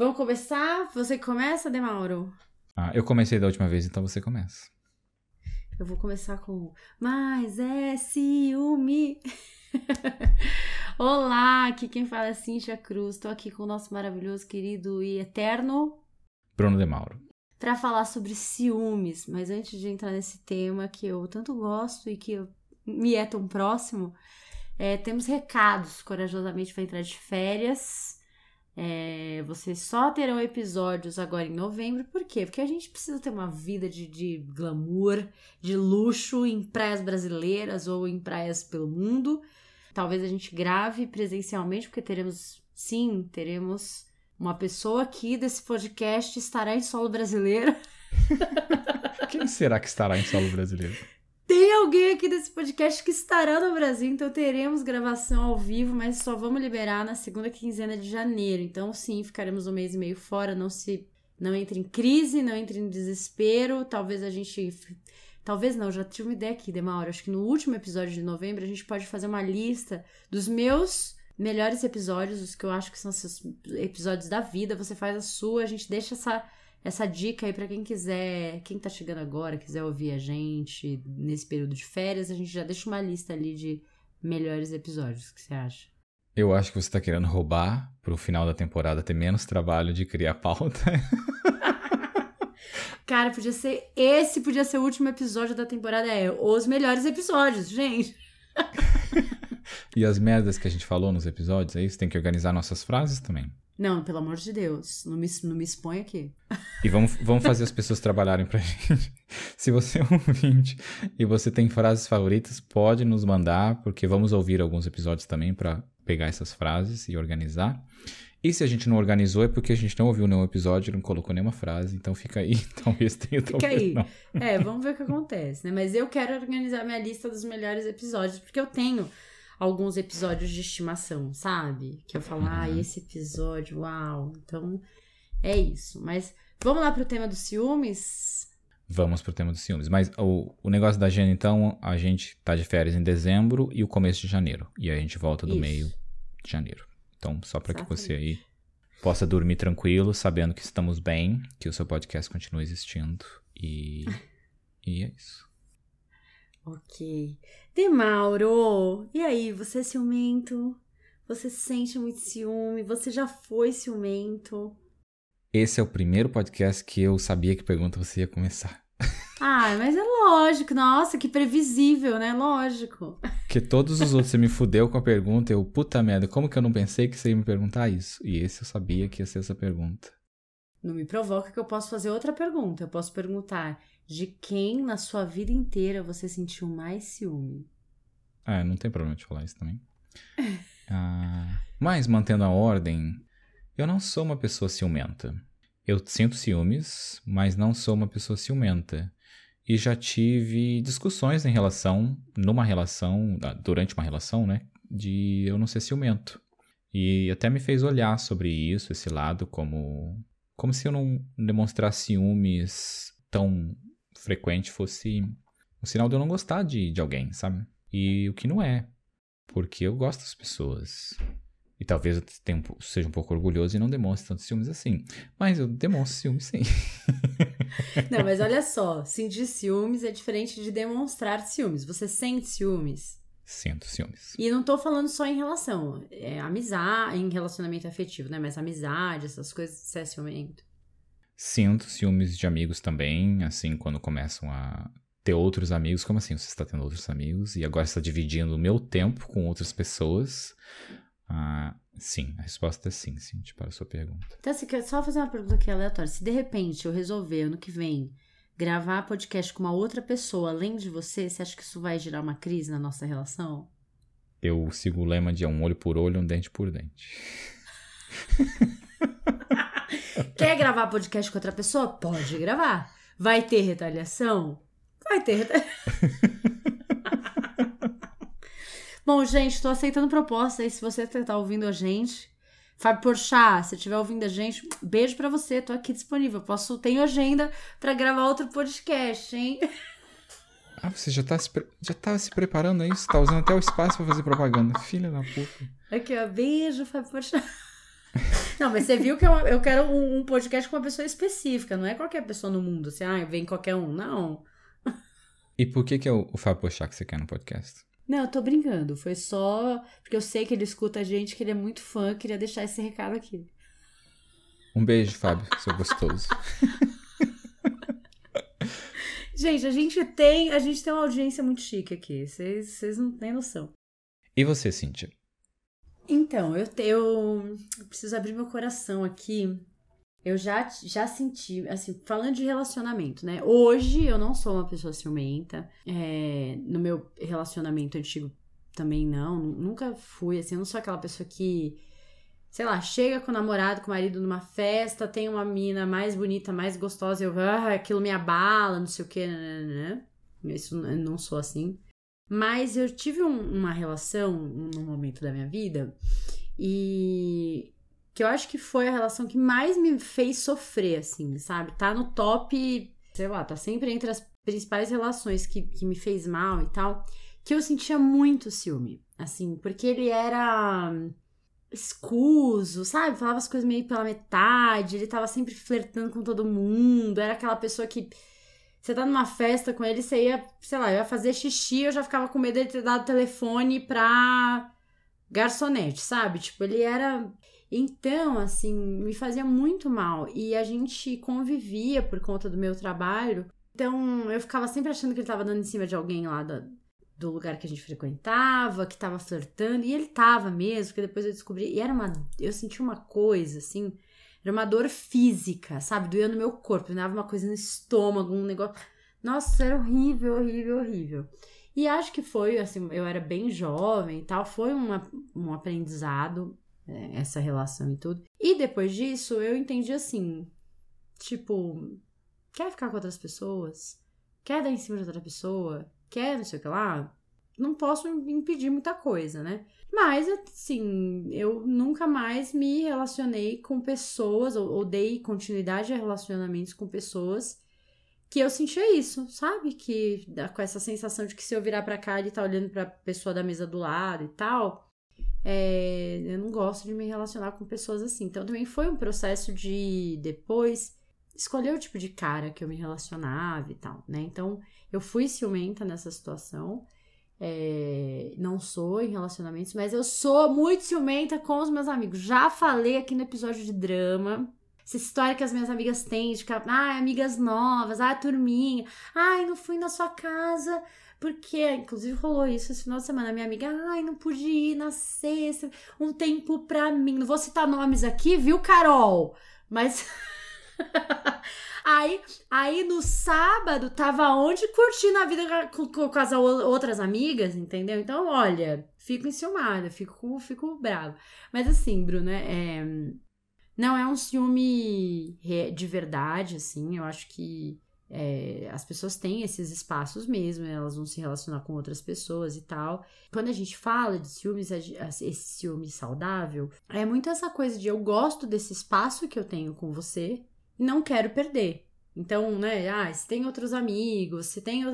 Vamos começar? Você começa, Demauro? Ah, eu comecei da última vez, então você começa. Eu vou começar com Mas é ciúme. Olá, aqui quem fala é Cintia Cruz. Estou aqui com o nosso maravilhoso, querido e eterno Bruno de Mauro. para falar sobre ciúmes. Mas antes de entrar nesse tema que eu tanto gosto e que eu- me é tão próximo, é, temos recados. Corajosamente vai entrar de férias. É, vocês só terão episódios agora em novembro. Por quê? Porque a gente precisa ter uma vida de, de glamour, de luxo em praias brasileiras ou em praias pelo mundo. Talvez a gente grave presencialmente, porque teremos, sim, teremos uma pessoa aqui desse podcast estará em solo brasileiro. Quem será que estará em solo brasileiro? Tem alguém aqui desse podcast que estará no Brasil, então teremos gravação ao vivo, mas só vamos liberar na segunda quinzena de janeiro. Então, sim, ficaremos um mês e meio fora. Não se, não entre em crise, não entre em desespero. Talvez a gente, talvez não. Já tive uma ideia aqui, Demauro. Acho que no último episódio de novembro a gente pode fazer uma lista dos meus melhores episódios, os que eu acho que são esses episódios da vida. Você faz a sua, a gente deixa essa essa dica aí pra quem quiser, quem tá chegando agora, quiser ouvir a gente nesse período de férias, a gente já deixa uma lista ali de melhores episódios. O que você acha? Eu acho que você tá querendo roubar pro final da temporada ter menos trabalho de criar pauta. Cara, podia ser. Esse podia ser o último episódio da temporada. É os melhores episódios, gente. e as merdas que a gente falou nos episódios, é isso? Tem que organizar nossas frases também. Não, pelo amor de Deus. Não me, não me expõe aqui. E vamos, vamos fazer as pessoas trabalharem pra gente. Se você é um ouvinte e você tem frases favoritas, pode nos mandar, porque vamos ouvir alguns episódios também pra pegar essas frases e organizar. E se a gente não organizou é porque a gente não ouviu nenhum episódio, não colocou nenhuma frase, então fica aí, talvez tenha, Fica talvez aí. não. É, vamos ver o que acontece, né? Mas eu quero organizar minha lista dos melhores episódios, porque eu tenho alguns episódios de estimação, sabe? Que eu falo, ah, esse episódio, uau. Então, é isso. Mas vamos lá pro tema dos ciúmes? Vamos pro tema dos ciúmes. Mas o, o negócio da agenda, então, a gente tá de férias em dezembro e o começo de janeiro. E aí a gente volta do Isso. meio de janeiro. Então, só para que você aí possa dormir tranquilo, sabendo que estamos bem, que o seu podcast continua existindo. E, e é isso. Ok. Demauro, e aí, você é ciumento? Você sente muito ciúme? Você já foi ciumento? Esse é o primeiro podcast que eu sabia que pergunta você ia começar. Ah, mas é lógico. Nossa, que previsível, né? Lógico. Porque todos os outros você me fudeu com a pergunta, eu, puta merda, como que eu não pensei que você ia me perguntar isso? E esse eu sabia que ia ser essa pergunta. Não me provoca que eu posso fazer outra pergunta. Eu posso perguntar de quem na sua vida inteira você sentiu mais ciúme? Ah, não tem problema de falar isso também. Ah, mas, mantendo a ordem, eu não sou uma pessoa ciumenta. Eu sinto ciúmes, mas não sou uma pessoa ciumenta. E já tive discussões em relação, numa relação, durante uma relação, né? De eu não ser ciumento. E até me fez olhar sobre isso, esse lado, como, como se eu não demonstrasse ciúmes tão frequente fosse um sinal de eu não gostar de, de alguém, sabe? E o que não é. Porque eu gosto das pessoas. E talvez eu tenha seja um pouco orgulhoso e não demonstre tantos ciúmes assim. Mas eu demonstro ciúmes sim. Não, mas olha só, sentir ciúmes é diferente de demonstrar ciúmes. Você sente ciúmes. Sinto ciúmes. E não tô falando só em relação, é amizade, em relacionamento afetivo, né? Mas amizade, essas coisas, você é ciumento. Sinto ciúmes de amigos também, assim, quando começam a ter outros amigos. Como assim? Você está tendo outros amigos e agora está dividindo o meu tempo com outras pessoas? Ah, sim, a resposta é sim, sim, para a sua pergunta. Então, assim, só fazer uma pergunta aqui aleatória. Se de repente eu resolver ano que vem gravar podcast com uma outra pessoa além de você, você acha que isso vai gerar uma crise na nossa relação? Eu sigo o lema de é um olho por olho, um dente por dente. Quer gravar podcast com outra pessoa? Pode gravar. Vai ter retaliação? Vai ter retaliação. Bom, gente, tô aceitando proposta aí. Se você tá ouvindo a gente, Fábio Porchat, se estiver ouvindo a gente, beijo pra você. Tô aqui disponível. Posso, tenho agenda pra gravar outro podcast, hein? Ah, você já tá se, já tá se preparando a isso? Tá usando até o espaço pra fazer propaganda. Filha da puta. Aqui, ó. Beijo, Fábio Porchat. Não, mas você viu que eu, eu quero um, um, podcast com uma pessoa específica, não é qualquer pessoa no mundo. Assim, ah, vem qualquer um. Não. E por que, que é o, o Fábio Pochá que você quer no podcast? Não, eu tô brincando. Foi só porque eu sei que ele escuta a gente, que ele é muito fã, queria deixar esse recado aqui. Um beijo, Fábio, seu gostoso. gente, a gente tem, a gente tem uma audiência muito chique aqui. Vocês não têm noção. E você, Cíntia? Então, eu, eu preciso abrir meu coração aqui. Eu já, já senti, assim, falando de relacionamento, né? Hoje eu não sou uma pessoa ciumenta. É, no meu relacionamento antigo também não. Nunca fui, assim, eu não sou aquela pessoa que, sei lá, chega com o namorado, com o marido numa festa, tem uma mina mais bonita, mais gostosa, eu, ah, aquilo me abala, não sei o que, né? Isso eu não sou assim. Mas eu tive um, uma relação num momento da minha vida e que eu acho que foi a relação que mais me fez sofrer, assim, sabe? Tá no top, sei lá, tá sempre entre as principais relações que, que me fez mal e tal, que eu sentia muito ciúme, assim, porque ele era escuso, sabe? Falava as coisas meio pela metade, ele tava sempre flertando com todo mundo, era aquela pessoa que você tá numa festa com ele, você ia, sei lá, ia fazer xixi, eu já ficava com medo de ter dado telefone pra garçonete, sabe? Tipo, ele era então, assim, me fazia muito mal. E a gente convivia por conta do meu trabalho. Então, eu ficava sempre achando que ele tava dando em cima de alguém lá do, do lugar que a gente frequentava, que tava flertando. E ele tava mesmo, porque depois eu descobri. E era uma. Eu senti uma coisa, assim. Era uma dor física, sabe? Doía no meu corpo. Dava uma coisa no estômago, um negócio. Nossa, era horrível, horrível, horrível. E acho que foi, assim, eu era bem jovem e tal. Foi uma, um aprendizado é, essa relação e tudo. E depois disso, eu entendi assim: tipo, quer ficar com outras pessoas? Quer dar em cima de outra pessoa? Quer não sei o que lá? Não posso impedir muita coisa, né? Mas, assim, eu nunca mais me relacionei com pessoas, ou, ou dei continuidade a relacionamentos com pessoas que eu sentia isso, sabe? Que com essa sensação de que se eu virar para cá, ele tá olhando pra pessoa da mesa do lado e tal. É, eu não gosto de me relacionar com pessoas assim. Então também foi um processo de depois escolher o tipo de cara que eu me relacionava e tal, né? Então eu fui ciumenta nessa situação. É, não sou em relacionamentos, mas eu sou muito ciumenta com os meus amigos. Já falei aqui no episódio de drama. Essa história que as minhas amigas têm de ficar, ah, amigas novas, ah, turminha, ai, não fui na sua casa porque, inclusive, rolou isso esse final de semana. Minha amiga, ai, não pude ir na sexta, um tempo pra mim. Não vou citar nomes aqui, viu, Carol? Mas. aí, aí no sábado, tava onde curtindo a vida com, com, com, as outras amigas, entendeu? Então, olha, fico enciumada, fico, fico brava. Mas assim, Bruna, é. Não é um ciúme de verdade, assim. Eu acho que é, as pessoas têm esses espaços mesmo, elas vão se relacionar com outras pessoas e tal. Quando a gente fala de ciúmes, esse ciúme saudável, é muito essa coisa de eu gosto desse espaço que eu tenho com você não quero perder. Então, né, ah, se tem outros amigos, se tem.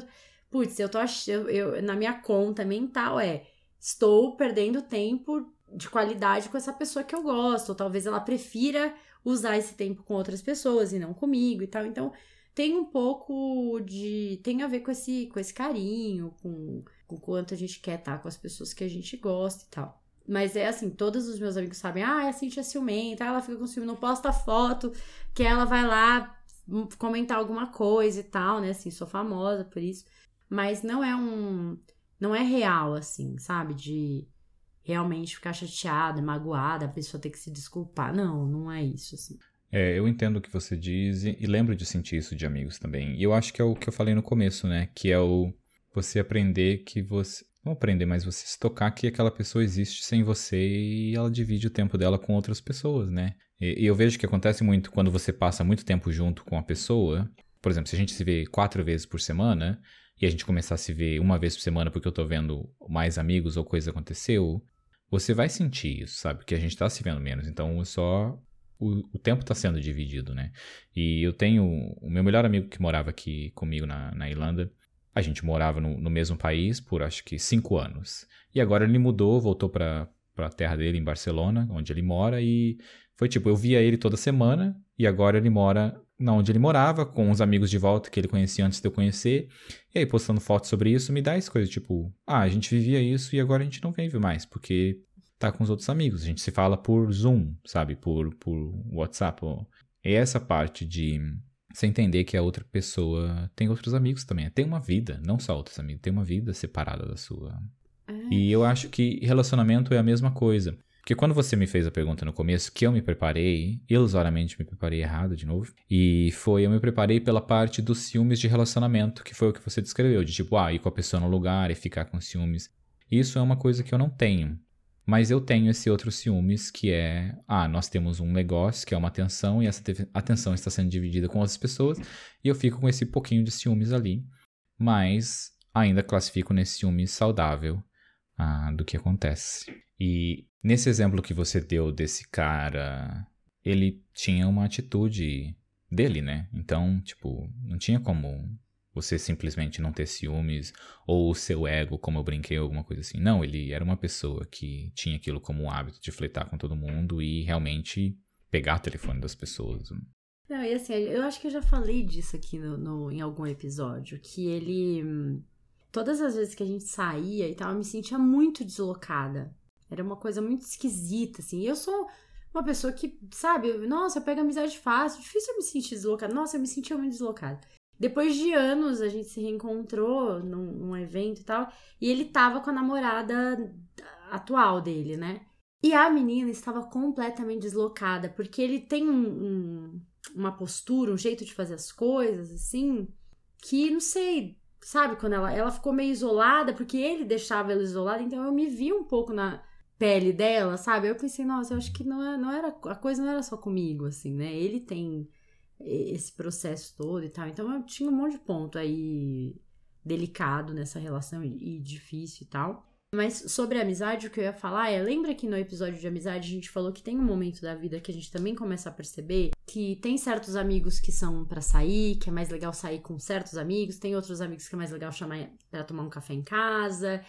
Putz, eu tô achando. Eu, na minha conta mental é. Estou perdendo tempo de qualidade com essa pessoa que eu gosto. Ou talvez ela prefira usar esse tempo com outras pessoas e não comigo e tal. Então, tem um pouco de. tem a ver com esse, com esse carinho, com, com quanto a gente quer estar com as pessoas que a gente gosta e tal. Mas é assim, todos os meus amigos sabem, ah, a Cintia é ciumenta, ela fica com ciúme, não posta foto, que ela vai lá comentar alguma coisa e tal, né? Assim, sou famosa por isso. Mas não é um. Não é real, assim, sabe? De realmente ficar chateada, magoada, a pessoa ter que se desculpar. Não, não é isso, assim. É, eu entendo o que você diz e, lembro de sentir isso de amigos também. E eu acho que é o que eu falei no começo, né? Que é o você aprender que você. Não aprender, mas você se tocar que aquela pessoa existe sem você e ela divide o tempo dela com outras pessoas, né? E, e eu vejo que acontece muito quando você passa muito tempo junto com a pessoa. Por exemplo, se a gente se vê quatro vezes por semana e a gente começar a se ver uma vez por semana porque eu tô vendo mais amigos ou coisa aconteceu, você vai sentir isso, sabe? Que a gente tá se vendo menos. Então, eu só o, o tempo está sendo dividido, né? E eu tenho o meu melhor amigo que morava aqui comigo na, na Irlanda. A gente morava no, no mesmo país por acho que cinco anos. E agora ele mudou, voltou para a terra dele em Barcelona, onde ele mora, e Foi tipo, eu via ele toda semana e agora ele mora na onde ele morava, com os amigos de volta que ele conhecia antes de eu conhecer. E aí, postando fotos sobre isso, me dá essa coisa, tipo, ah, a gente vivia isso e agora a gente não vive mais, porque tá com os outros amigos. A gente se fala por Zoom, sabe? Por, por WhatsApp. E essa parte de você entender que a outra pessoa tem outros amigos também. Tem uma vida, não só outros amigos, tem uma vida separada da sua. É. E eu acho que relacionamento é a mesma coisa. Porque quando você me fez a pergunta no começo, que eu me preparei, ilusoriamente me preparei errado de novo, e foi, eu me preparei pela parte dos ciúmes de relacionamento, que foi o que você descreveu, de tipo, ah, ir com a pessoa no lugar e ficar com ciúmes. Isso é uma coisa que eu não tenho. Mas eu tenho esse outro ciúmes que é, ah, nós temos um negócio que é uma atenção e essa atenção está sendo dividida com outras pessoas e eu fico com esse pouquinho de ciúmes ali, mas ainda classifico nesse ciúme saudável ah, do que acontece. E nesse exemplo que você deu desse cara, ele tinha uma atitude dele, né? Então, tipo, não tinha como você simplesmente não ter ciúmes ou o seu ego, como eu brinquei, alguma coisa assim. Não, ele era uma pessoa que tinha aquilo como um hábito de fletar com todo mundo e realmente pegar o telefone das pessoas. Não, e assim, eu acho que eu já falei disso aqui no, no, em algum episódio, que ele. Todas as vezes que a gente saía e tal, eu me sentia muito deslocada. Era uma coisa muito esquisita, assim. Eu sou uma pessoa que, sabe, nossa, eu pego amizade fácil, difícil eu me sentir deslocada. Nossa, eu me sentia muito deslocada. Depois de anos, a gente se reencontrou num, num, evento e tal, e ele tava com a namorada atual dele, né? E a menina estava completamente deslocada, porque ele tem um, um, uma postura, um jeito de fazer as coisas, assim, que não sei, sabe? Quando ela, ela ficou meio isolada, porque ele deixava ela isolada, então eu me vi um pouco na pele dela, sabe? Eu pensei, nossa, eu acho que não, é, não era, a coisa não era só comigo, assim, né? Ele tem esse processo todo e tal. Então eu tinha um monte de ponto aí delicado nessa relação e, difícil e tal. Mas sobre a amizade, o que eu ia falar é: lembra que no episódio de amizade a gente falou que tem um momento da vida que a gente também começa a perceber que tem certos amigos que são para sair, que é mais legal sair com certos amigos, tem outros amigos que é mais legal chamar para tomar um café em casa.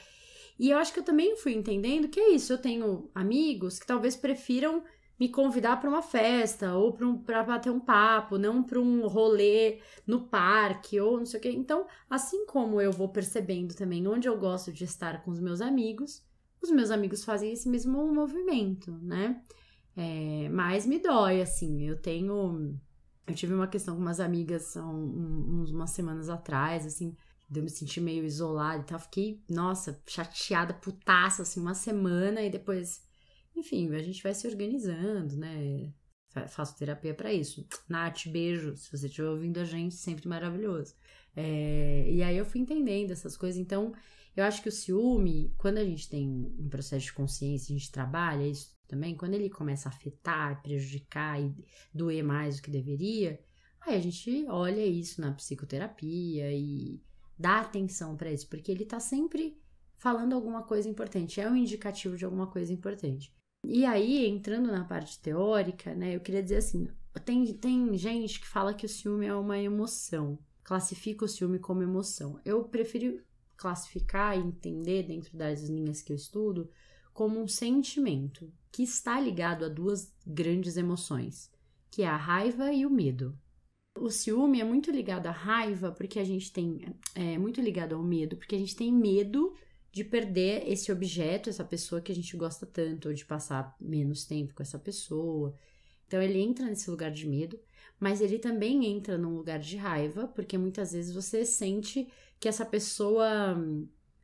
E eu acho que eu também fui entendendo que é isso. Eu tenho amigos que talvez prefiram me convidar para uma festa ou para um, bater um papo, não para um rolê no parque ou não sei o quê. Então, assim como eu vou percebendo também onde eu gosto de estar com os meus amigos, os meus amigos fazem esse mesmo movimento, né? É, mas me dói, assim. Eu tenho. Eu tive uma questão com umas amigas um, um, umas semanas atrás, assim, eu me sentir meio isolada e tal. Fiquei, nossa, chateada, putaça, assim, uma semana e depois enfim, a gente vai se organizando, né? Faço terapia para isso. Nath, beijo. Se você estiver ouvindo a gente, sempre maravilhoso. É, e aí eu fui entendendo essas coisas. Então, eu acho que o ciúme, quando a gente tem um processo de consciência, a gente trabalha isso também, quando ele começa a afetar, prejudicar e doer mais do que deveria, aí a gente olha isso na psicoterapia e dá atenção para isso, porque ele tá sempre falando alguma coisa importante, é um indicativo de alguma coisa importante. E aí, entrando na parte teórica, né, eu queria dizer assim: tem, tem gente que fala que o ciúme é uma emoção, classifica o ciúme como emoção. Eu prefiro classificar e entender, dentro das linhas que eu estudo, como um sentimento que está ligado a duas grandes emoções, que é a raiva e o medo. O ciúme é muito ligado à raiva, porque a gente tem. É muito ligado ao medo, porque a gente tem medo de perder esse objeto, essa pessoa que a gente gosta tanto, ou de passar menos tempo com essa pessoa. Então ele entra nesse lugar de medo, mas ele também entra num lugar de raiva, porque muitas vezes você sente que essa pessoa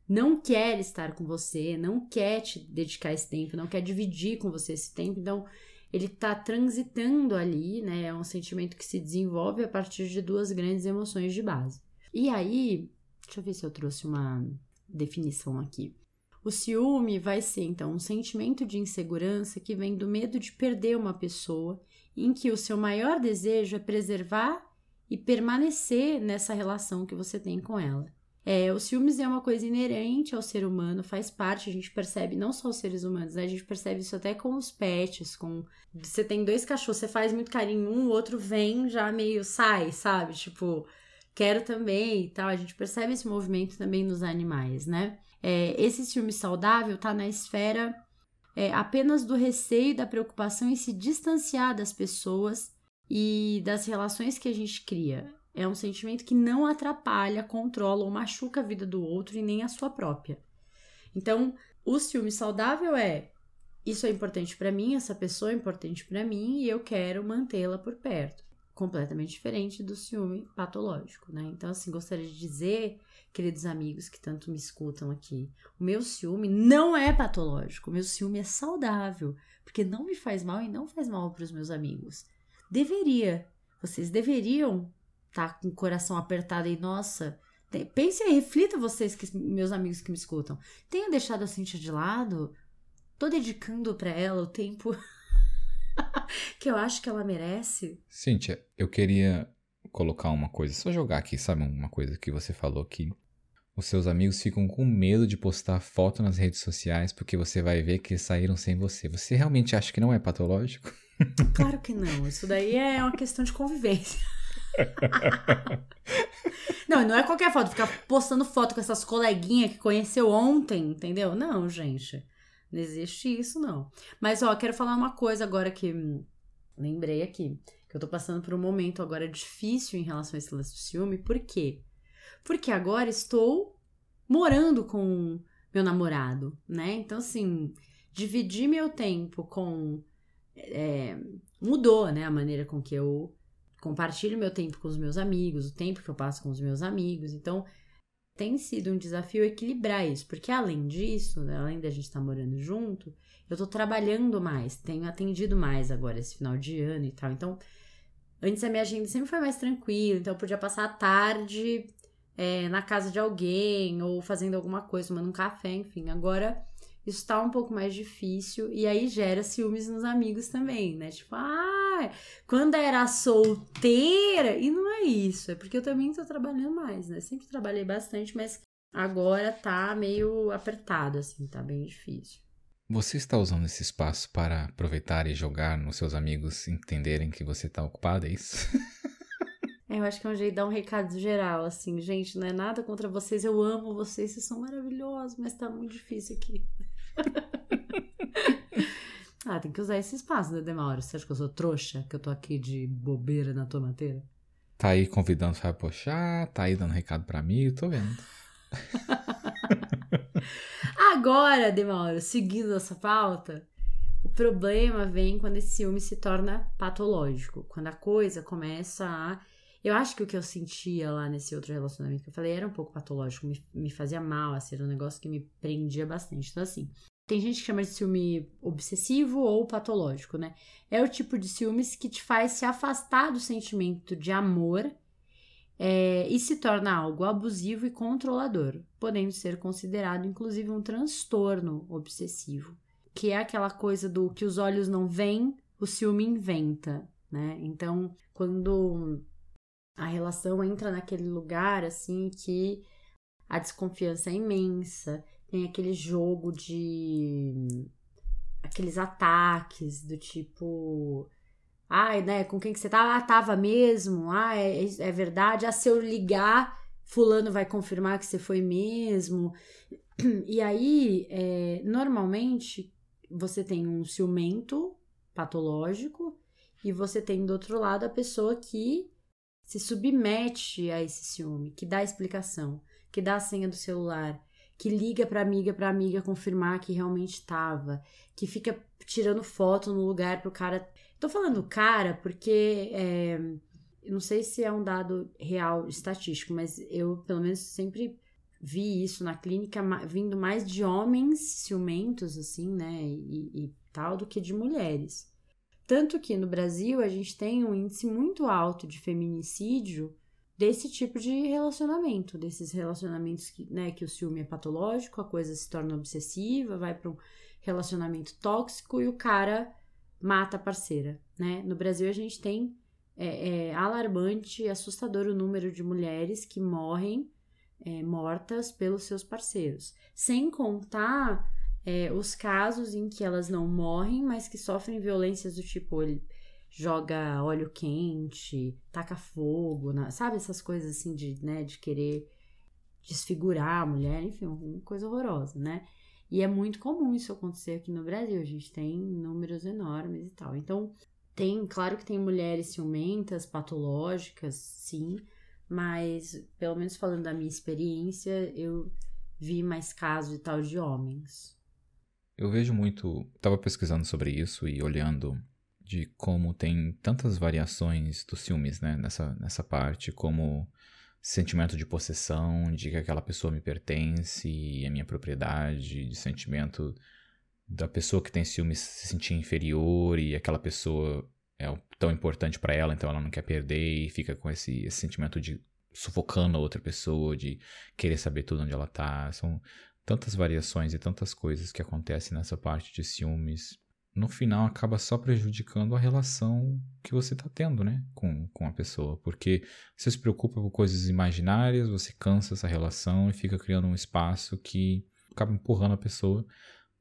não quer estar com você, não quer te dedicar esse tempo, não quer dividir com você esse tempo. Então ele tá transitando ali, né? É um sentimento que se desenvolve a partir de duas grandes emoções de base. E aí, deixa eu ver se eu trouxe uma definição aqui. O ciúme vai ser então um sentimento de insegurança que vem do medo de perder uma pessoa, em que o seu maior desejo é preservar e permanecer nessa relação que você tem com ela. É, o ciúmes é uma coisa inerente ao ser humano, faz parte, a gente percebe, não só os seres humanos, né? A gente percebe isso até com os pets, com... Você tem dois cachorros, você faz muito carinho um, o outro vem já meio sai, sabe? Tipo, quero também e tal. A gente percebe esse movimento também nos animais, né? É, esse ciúme saudável tá na esfera é, apenas do receio da preocupação em se distanciar das pessoas e das relações que a gente cria. É um sentimento que não atrapalha, controla ou machuca a vida do outro e nem a sua própria. Então, o ciúme saudável é isso é importante para mim, essa pessoa é importante para mim e eu quero mantê-la por perto. Completamente diferente do ciúme patológico, né? Então, assim, gostaria de dizer, queridos amigos que tanto me escutam aqui, o meu ciúme não é patológico, o meu ciúme é saudável, porque não me faz mal e não faz mal para os meus amigos. Deveria, vocês deveriam estar tá com o coração apertado e, nossa, pense aí, reflita vocês, que, meus amigos que me escutam. Tenho deixado a Cintia de lado? Tô dedicando para ela o tempo que eu acho que ela merece? Cíntia, eu queria colocar uma coisa, só jogar aqui, sabe? Uma coisa que você falou que os seus amigos ficam com medo de postar foto nas redes sociais porque você vai ver que saíram sem você. Você realmente acha que não é patológico? Claro que não. Isso daí é uma questão de convivência. não, não é qualquer foto, ficar postando foto com essas coleguinhas que conheceu ontem, entendeu? Não, gente. Não existe isso, não. Mas, ó, quero falar uma coisa agora que lembrei aqui. Que eu tô passando por um momento agora difícil em relação a esse lance do ciúme. Por quê? Porque agora estou morando com meu namorado, né? Então, assim, dividir meu tempo com é, mudou, né? A maneira com que eu compartilho meu tempo com os meus amigos, o tempo que eu passo com os meus amigos. Então, tem sido um desafio equilibrar isso, porque além disso, né, além da gente estar tá morando junto, eu tô trabalhando mais, tenho atendido mais agora esse final de ano e tal. Então, antes a minha agenda sempre foi mais tranquila, então eu podia passar a tarde é, na casa de alguém ou fazendo alguma coisa, tomando um café, enfim. Agora isso está um pouco mais difícil e aí gera ciúmes nos amigos também, né? Tipo, ah, quando era solteira, e não é isso, é porque eu também estou trabalhando mais, né? Sempre trabalhei bastante, mas agora tá meio apertado, assim, tá bem difícil. Você está usando esse espaço para aproveitar e jogar nos seus amigos entenderem que você está ocupada, é isso? É, eu acho que é um jeito de dar um recado geral, assim, gente, não é nada contra vocês, eu amo vocês, vocês são maravilhosos, mas tá muito difícil aqui. ah, tem que usar esse espaço, né, Demauro? Você acha que eu sou trouxa? Que eu tô aqui de bobeira na tomateira? Tá aí convidando o Fábio Pochá, tá aí dando recado pra mim, eu tô vendo. Agora, Demauro, seguindo essa pauta, o problema vem quando esse ciúme se torna patológico. Quando a coisa começa a. Eu acho que o que eu sentia lá nesse outro relacionamento que eu falei era um pouco patológico, me, me fazia mal, assim, era um negócio que me prendia bastante. Então, assim, tem gente que chama de ciúme obsessivo ou patológico, né? É o tipo de ciúmes que te faz se afastar do sentimento de amor é, e se torna algo abusivo e controlador, podendo ser considerado inclusive um transtorno obsessivo, que é aquela coisa do que os olhos não veem, o ciúme inventa, né? Então, quando a relação entra naquele lugar assim que a desconfiança é imensa, tem aquele jogo de aqueles ataques do tipo ai, né, com quem que você tá? Ah, tava mesmo. Ah, é, é verdade. Ah, se eu ligar, fulano vai confirmar que você foi mesmo. E aí, é, normalmente, você tem um ciumento patológico e você tem do outro lado a pessoa que se submete a esse ciúme, que dá explicação, que dá a senha do celular, que liga para amiga para amiga confirmar que realmente estava, que fica tirando foto no lugar pro cara. Tô falando cara porque é, não sei se é um dado real estatístico, mas eu pelo menos sempre vi isso na clínica vindo mais de homens ciumentos assim, né, e, e tal do que de mulheres. Tanto que no Brasil a gente tem um índice muito alto de feminicídio desse tipo de relacionamento, desses relacionamentos que, né, que o ciúme é patológico, a coisa se torna obsessiva, vai para um relacionamento tóxico e o cara mata a parceira, né? No Brasil a gente tem é, é alarmante, assustador o número de mulheres que morrem é, mortas pelos seus parceiros, sem contar é, os casos em que elas não morrem, mas que sofrem violências do tipo ele joga óleo quente, taca fogo, na, sabe essas coisas assim de, né, de querer desfigurar a mulher, enfim, uma coisa horrorosa, né? E é muito comum isso acontecer aqui no Brasil. A gente tem números enormes e tal. Então, tem, claro que tem mulheres ciumentas, patológicas, sim, mas pelo menos falando da minha experiência, eu vi mais casos e tal de homens. Eu vejo muito, estava pesquisando sobre isso e olhando de como tem tantas variações dos ciúmes, né, nessa, nessa parte, como sentimento de possessão, de que aquela pessoa me pertence e é minha propriedade, de sentimento da pessoa que tem ciúmes se sentir inferior e aquela pessoa é tão importante para ela, então ela não quer perder e fica com esse, esse, sentimento de sufocando a outra pessoa, de querer saber tudo onde ela tá. São tantas variações e tantas coisas que acontecem nessa parte de ciúmes. No final acaba só prejudicando a relação que você tá tendo, né, com, com a pessoa, porque você se preocupa com coisas imaginárias, você cansa essa relação e fica criando um espaço que acaba empurrando a pessoa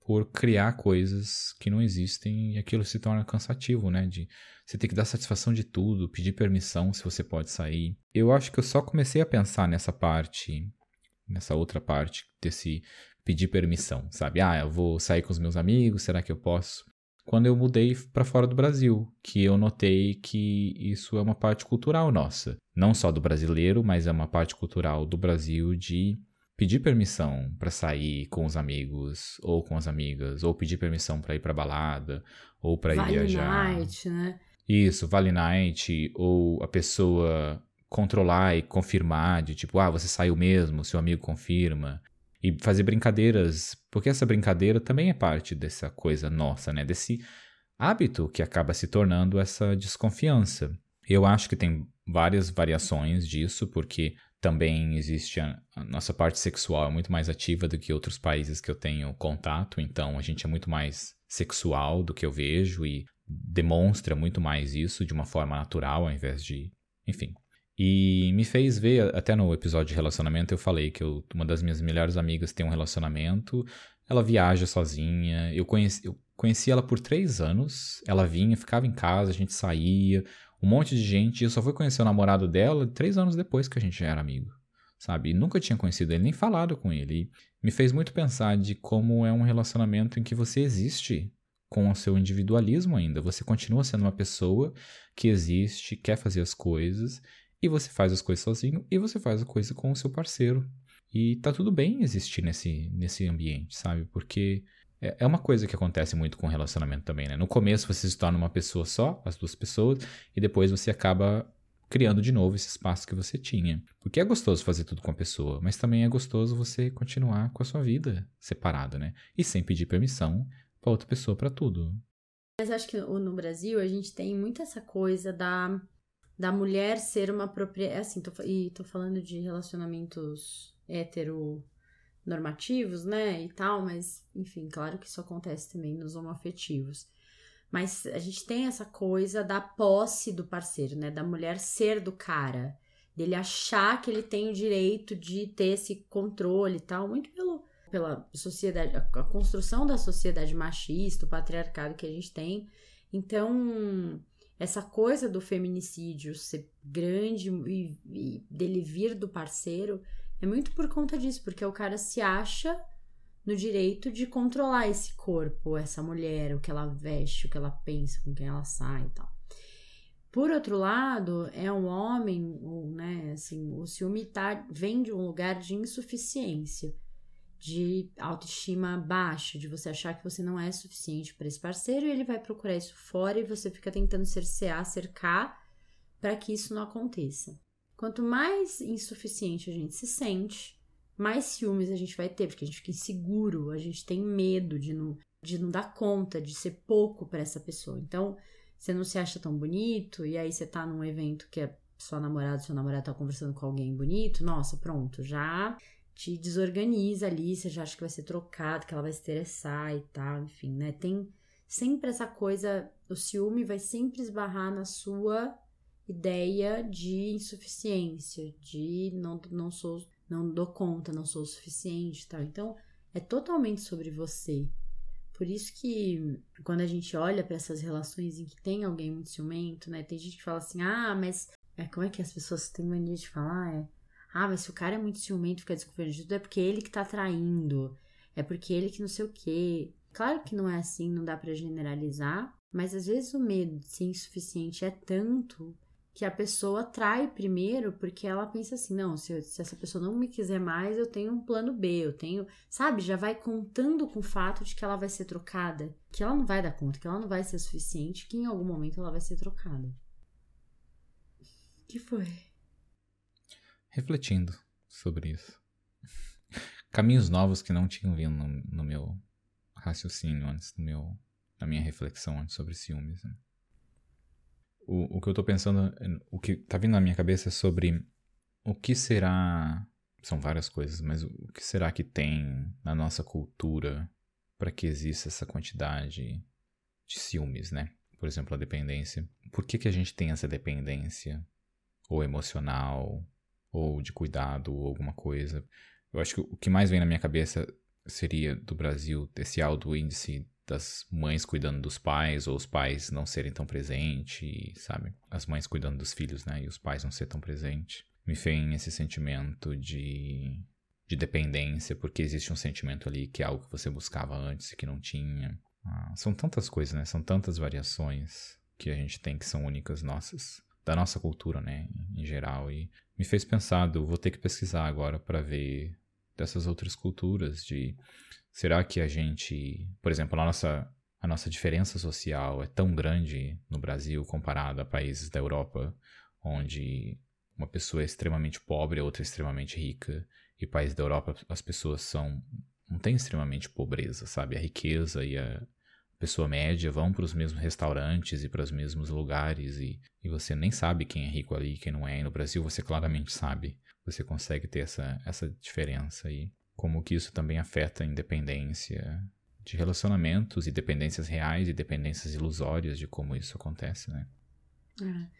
por criar coisas que não existem e aquilo se torna cansativo, né? De você ter que dar satisfação de tudo, pedir permissão se você pode sair. Eu acho que eu só comecei a pensar nessa parte, nessa outra parte desse pedir permissão, sabe? Ah, eu vou sair com os meus amigos, será que eu posso? Quando eu mudei para fora do Brasil, que eu notei que isso é uma parte cultural nossa, não só do brasileiro, mas é uma parte cultural do Brasil de pedir permissão para sair com os amigos ou com as amigas, ou pedir permissão para ir para balada ou para ir viajar. Night, né? Isso, vale night, ou a pessoa controlar e confirmar de tipo, ah, você saiu mesmo, seu amigo confirma. E fazer brincadeiras, porque essa brincadeira também é parte dessa coisa nossa, né? Desse hábito que acaba se tornando essa desconfiança. Eu acho que tem várias variações disso, porque também existe a, a, nossa parte sexual é muito mais ativa do que outros países que eu tenho contato, então a gente é muito mais sexual do que eu vejo e demonstra muito mais isso de uma forma natural ao invés de, enfim. E me fez ver, até no episódio de relacionamento eu falei que eu, uma das minhas melhores amigas tem um relacionamento, ela viaja sozinha, eu conheci, eu conheci ela por três anos, ela vinha, ficava em casa, a gente saía, um monte de gente. Eu só fui conhecer o namorado dela três anos depois que a gente já era amigo, sabe? E nunca tinha conhecido ele, nem falado com ele. E me fez muito pensar de como é um relacionamento em que você existe com o seu individualismo ainda. Você continua sendo uma pessoa que existe, quer fazer as coisas, e você faz as coisas sozinho, e você faz a coisa com o seu parceiro. E tá tudo bem existir nesse, nesse ambiente, sabe? Porque é, é uma coisa que acontece muito com relacionamento também, né? No começo você se torna uma pessoa só, as duas pessoas, e depois você acaba criando de novo esse espaço que você tinha. Porque é gostoso fazer tudo com a pessoa, mas também é gostoso você continuar com a sua vida separada, né? E sem pedir permissão para outra pessoa para tudo. Mas acho que no Brasil a gente tem muito essa coisa da, da mulher ser uma propriedade. Assim, tô, e tô falando de relacionamentos hétero normativos, né, e tal, mas enfim, claro que isso acontece também nos homoafetivos. Mas a gente tem essa coisa da posse do parceiro, né, da mulher ser do cara, dele achar que ele tem o direito de ter esse controle e tal, muito pelo pela sociedade, a construção da sociedade machista, o patriarcado que a gente tem. Então, essa coisa do feminicídio ser grande e, e dele vir do parceiro é muito por conta disso, porque o cara se acha no direito de controlar esse corpo, essa mulher, o que ela veste, o que ela pensa, com quem ela sai e tal. Por outro lado, é um homem, né, assim, o ciúme tá, vem de um lugar de insuficiência, de autoestima baixa, de você achar que você não é suficiente para esse parceiro e ele vai procurar isso fora e você fica tentando cercear, cercar para que isso não aconteça. Quanto mais insuficiente a gente se sente, mais ciúmes a gente vai ter, porque a gente fica inseguro, a gente tem medo de não, de não dar conta, de ser pouco para essa pessoa. Então, você não se acha tão bonito, e aí você tá num evento que é sua namorada, seu namorado tá conversando com alguém bonito, nossa, pronto, já te desorganiza ali, você já acha que vai ser trocado, que ela vai se interessar e tal, enfim, né? Tem sempre essa coisa, o ciúme vai sempre esbarrar na sua ideia de insuficiência, de não, não sou, não dou conta, não sou o suficiente, tal. Então, é totalmente sobre você. Por isso que quando a gente olha para essas relações em que tem alguém muito ciumento, né? Tem gente que fala assim: "Ah, mas é como é que as pessoas têm mania de falar? É, ah, mas se o cara é muito ciumento, fica desconfiando de tudo, é porque ele que tá traindo. é porque ele que não sei o quê. Claro que não é assim, não dá para generalizar, mas às vezes o medo de ser insuficiente é tanto que a pessoa trai primeiro porque ela pensa assim: não, se, se, essa pessoa não me quiser mais, eu tenho um plano B, eu tenho, sabe? Já vai contando com o fato de que ela vai ser trocada, que ela não vai dar conta, que ela não vai ser suficiente, que em algum momento ela vai ser trocada. que foi? Refletindo sobre isso. Caminhos novos que não tinham vindo no, no meu raciocínio antes, no meu, na minha reflexão antes sobre ciúmes. Né? o, o que eu tô pensando, o que tá vindo na minha cabeça é sobre o que será. São várias coisas, mas o que será que tem na nossa cultura para que exista essa quantidade de ciúmes, né? Por exemplo, a dependência. Por que, que a gente tem essa dependência? Ou emocional, ou de cuidado, ou alguma coisa. Eu acho que o que mais vem na minha cabeça seria do Brasil, esse alto índice das mães cuidando dos pais, ou os pais não serem tão presentes, sabe? As mães cuidando dos filhos, né? E os pais não ser tão presentes. Me vem esse sentimento de, de dependência, porque existe um sentimento ali que é algo que você buscava antes e que não tinha. Ah, são tantas coisas, né? São tantas variações que a gente tem que são únicas nossas, da nossa cultura, né? Em geral. E me fez pensar, eu vou ter que pesquisar agora para ver dessas outras culturas de Será que a gente, por exemplo, a nossa, a nossa diferença social é tão grande no Brasil comparada a países da Europa, onde uma pessoa é extremamente pobre, a outra é extremamente rica, e países da Europa as pessoas são não tem extremamente pobreza, sabe? A riqueza e a pessoa média vão para os mesmos restaurantes e para os mesmos lugares e, e você nem sabe quem é rico ali e quem não é. E no Brasil você claramente sabe. Você consegue ter essa, essa diferença aí como que isso também afeta a independência de relacionamentos e dependências reais e dependências ilusórias de como isso acontece, né?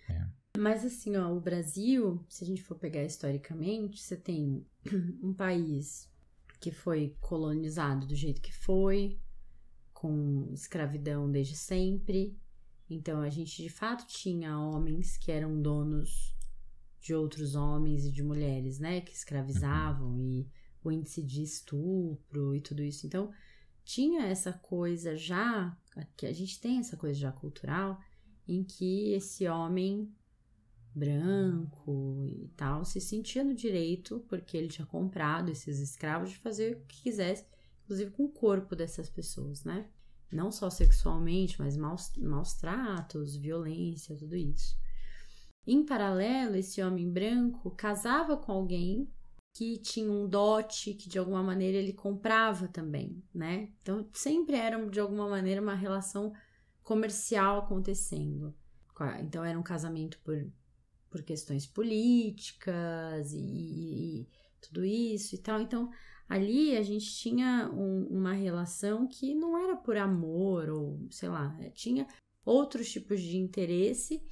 É. É. Mas assim, ó, o Brasil, se a gente for pegar historicamente, você tem um país que foi colonizado do jeito que foi, com escravidão desde sempre. Então a gente de fato tinha homens que eram donos de outros homens e de mulheres, né, que escravizavam uhum. e o índice de estupro e tudo isso. Então, tinha essa coisa já, que a gente tem essa coisa já cultural, em que esse homem branco e tal se sentia no direito, porque ele tinha comprado esses escravos, de fazer o que quisesse, inclusive com o corpo dessas pessoas, né? Não só sexualmente, mas maus, maus tratos, violência, tudo isso. Em paralelo, esse homem branco casava com alguém que tinha um dote que de alguma maneira ele comprava também, né? Então sempre era de alguma maneira uma relação comercial acontecendo. Então era um casamento por, por questões políticas e, e tudo isso e tal. Então ali a gente tinha um, uma relação que não era por amor ou sei lá, tinha outros tipos de interesse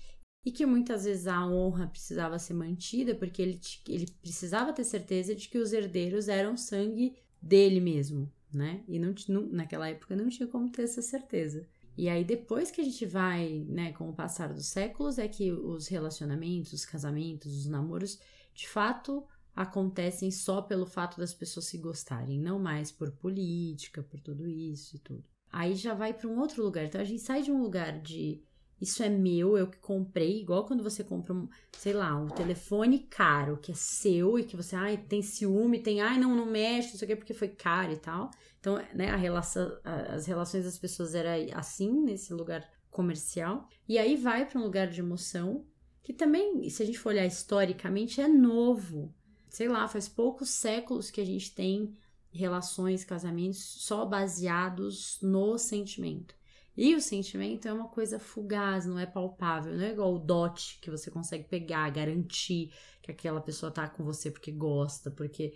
e que muitas vezes a honra precisava ser mantida porque ele, ele precisava ter certeza de que os herdeiros eram sangue dele mesmo, né? E não, não, naquela época não tinha como ter essa certeza. E aí depois que a gente vai, né, com o passar dos séculos, é que os relacionamentos, os casamentos, os namoros, de fato acontecem só pelo fato das pessoas se gostarem, não mais por política, por tudo isso e tudo. Aí já vai para um outro lugar. Então a gente sai de um lugar de isso é meu, eu que comprei, igual quando você compra, um, sei lá, um telefone caro, que é seu e que você, ai, tem ciúme, tem, ai, não, não mexe, não sei o que, porque foi caro e tal. Então, né, a relação, as relações das pessoas era assim, nesse lugar comercial. E aí vai para um lugar de emoção, que também, se a gente for olhar historicamente, é novo. Sei lá, faz poucos séculos que a gente tem relações, casamentos só baseados no sentimento. E o sentimento é uma coisa fugaz, não é palpável, não é igual o dote que você consegue pegar, garantir que aquela pessoa tá com você porque gosta, porque.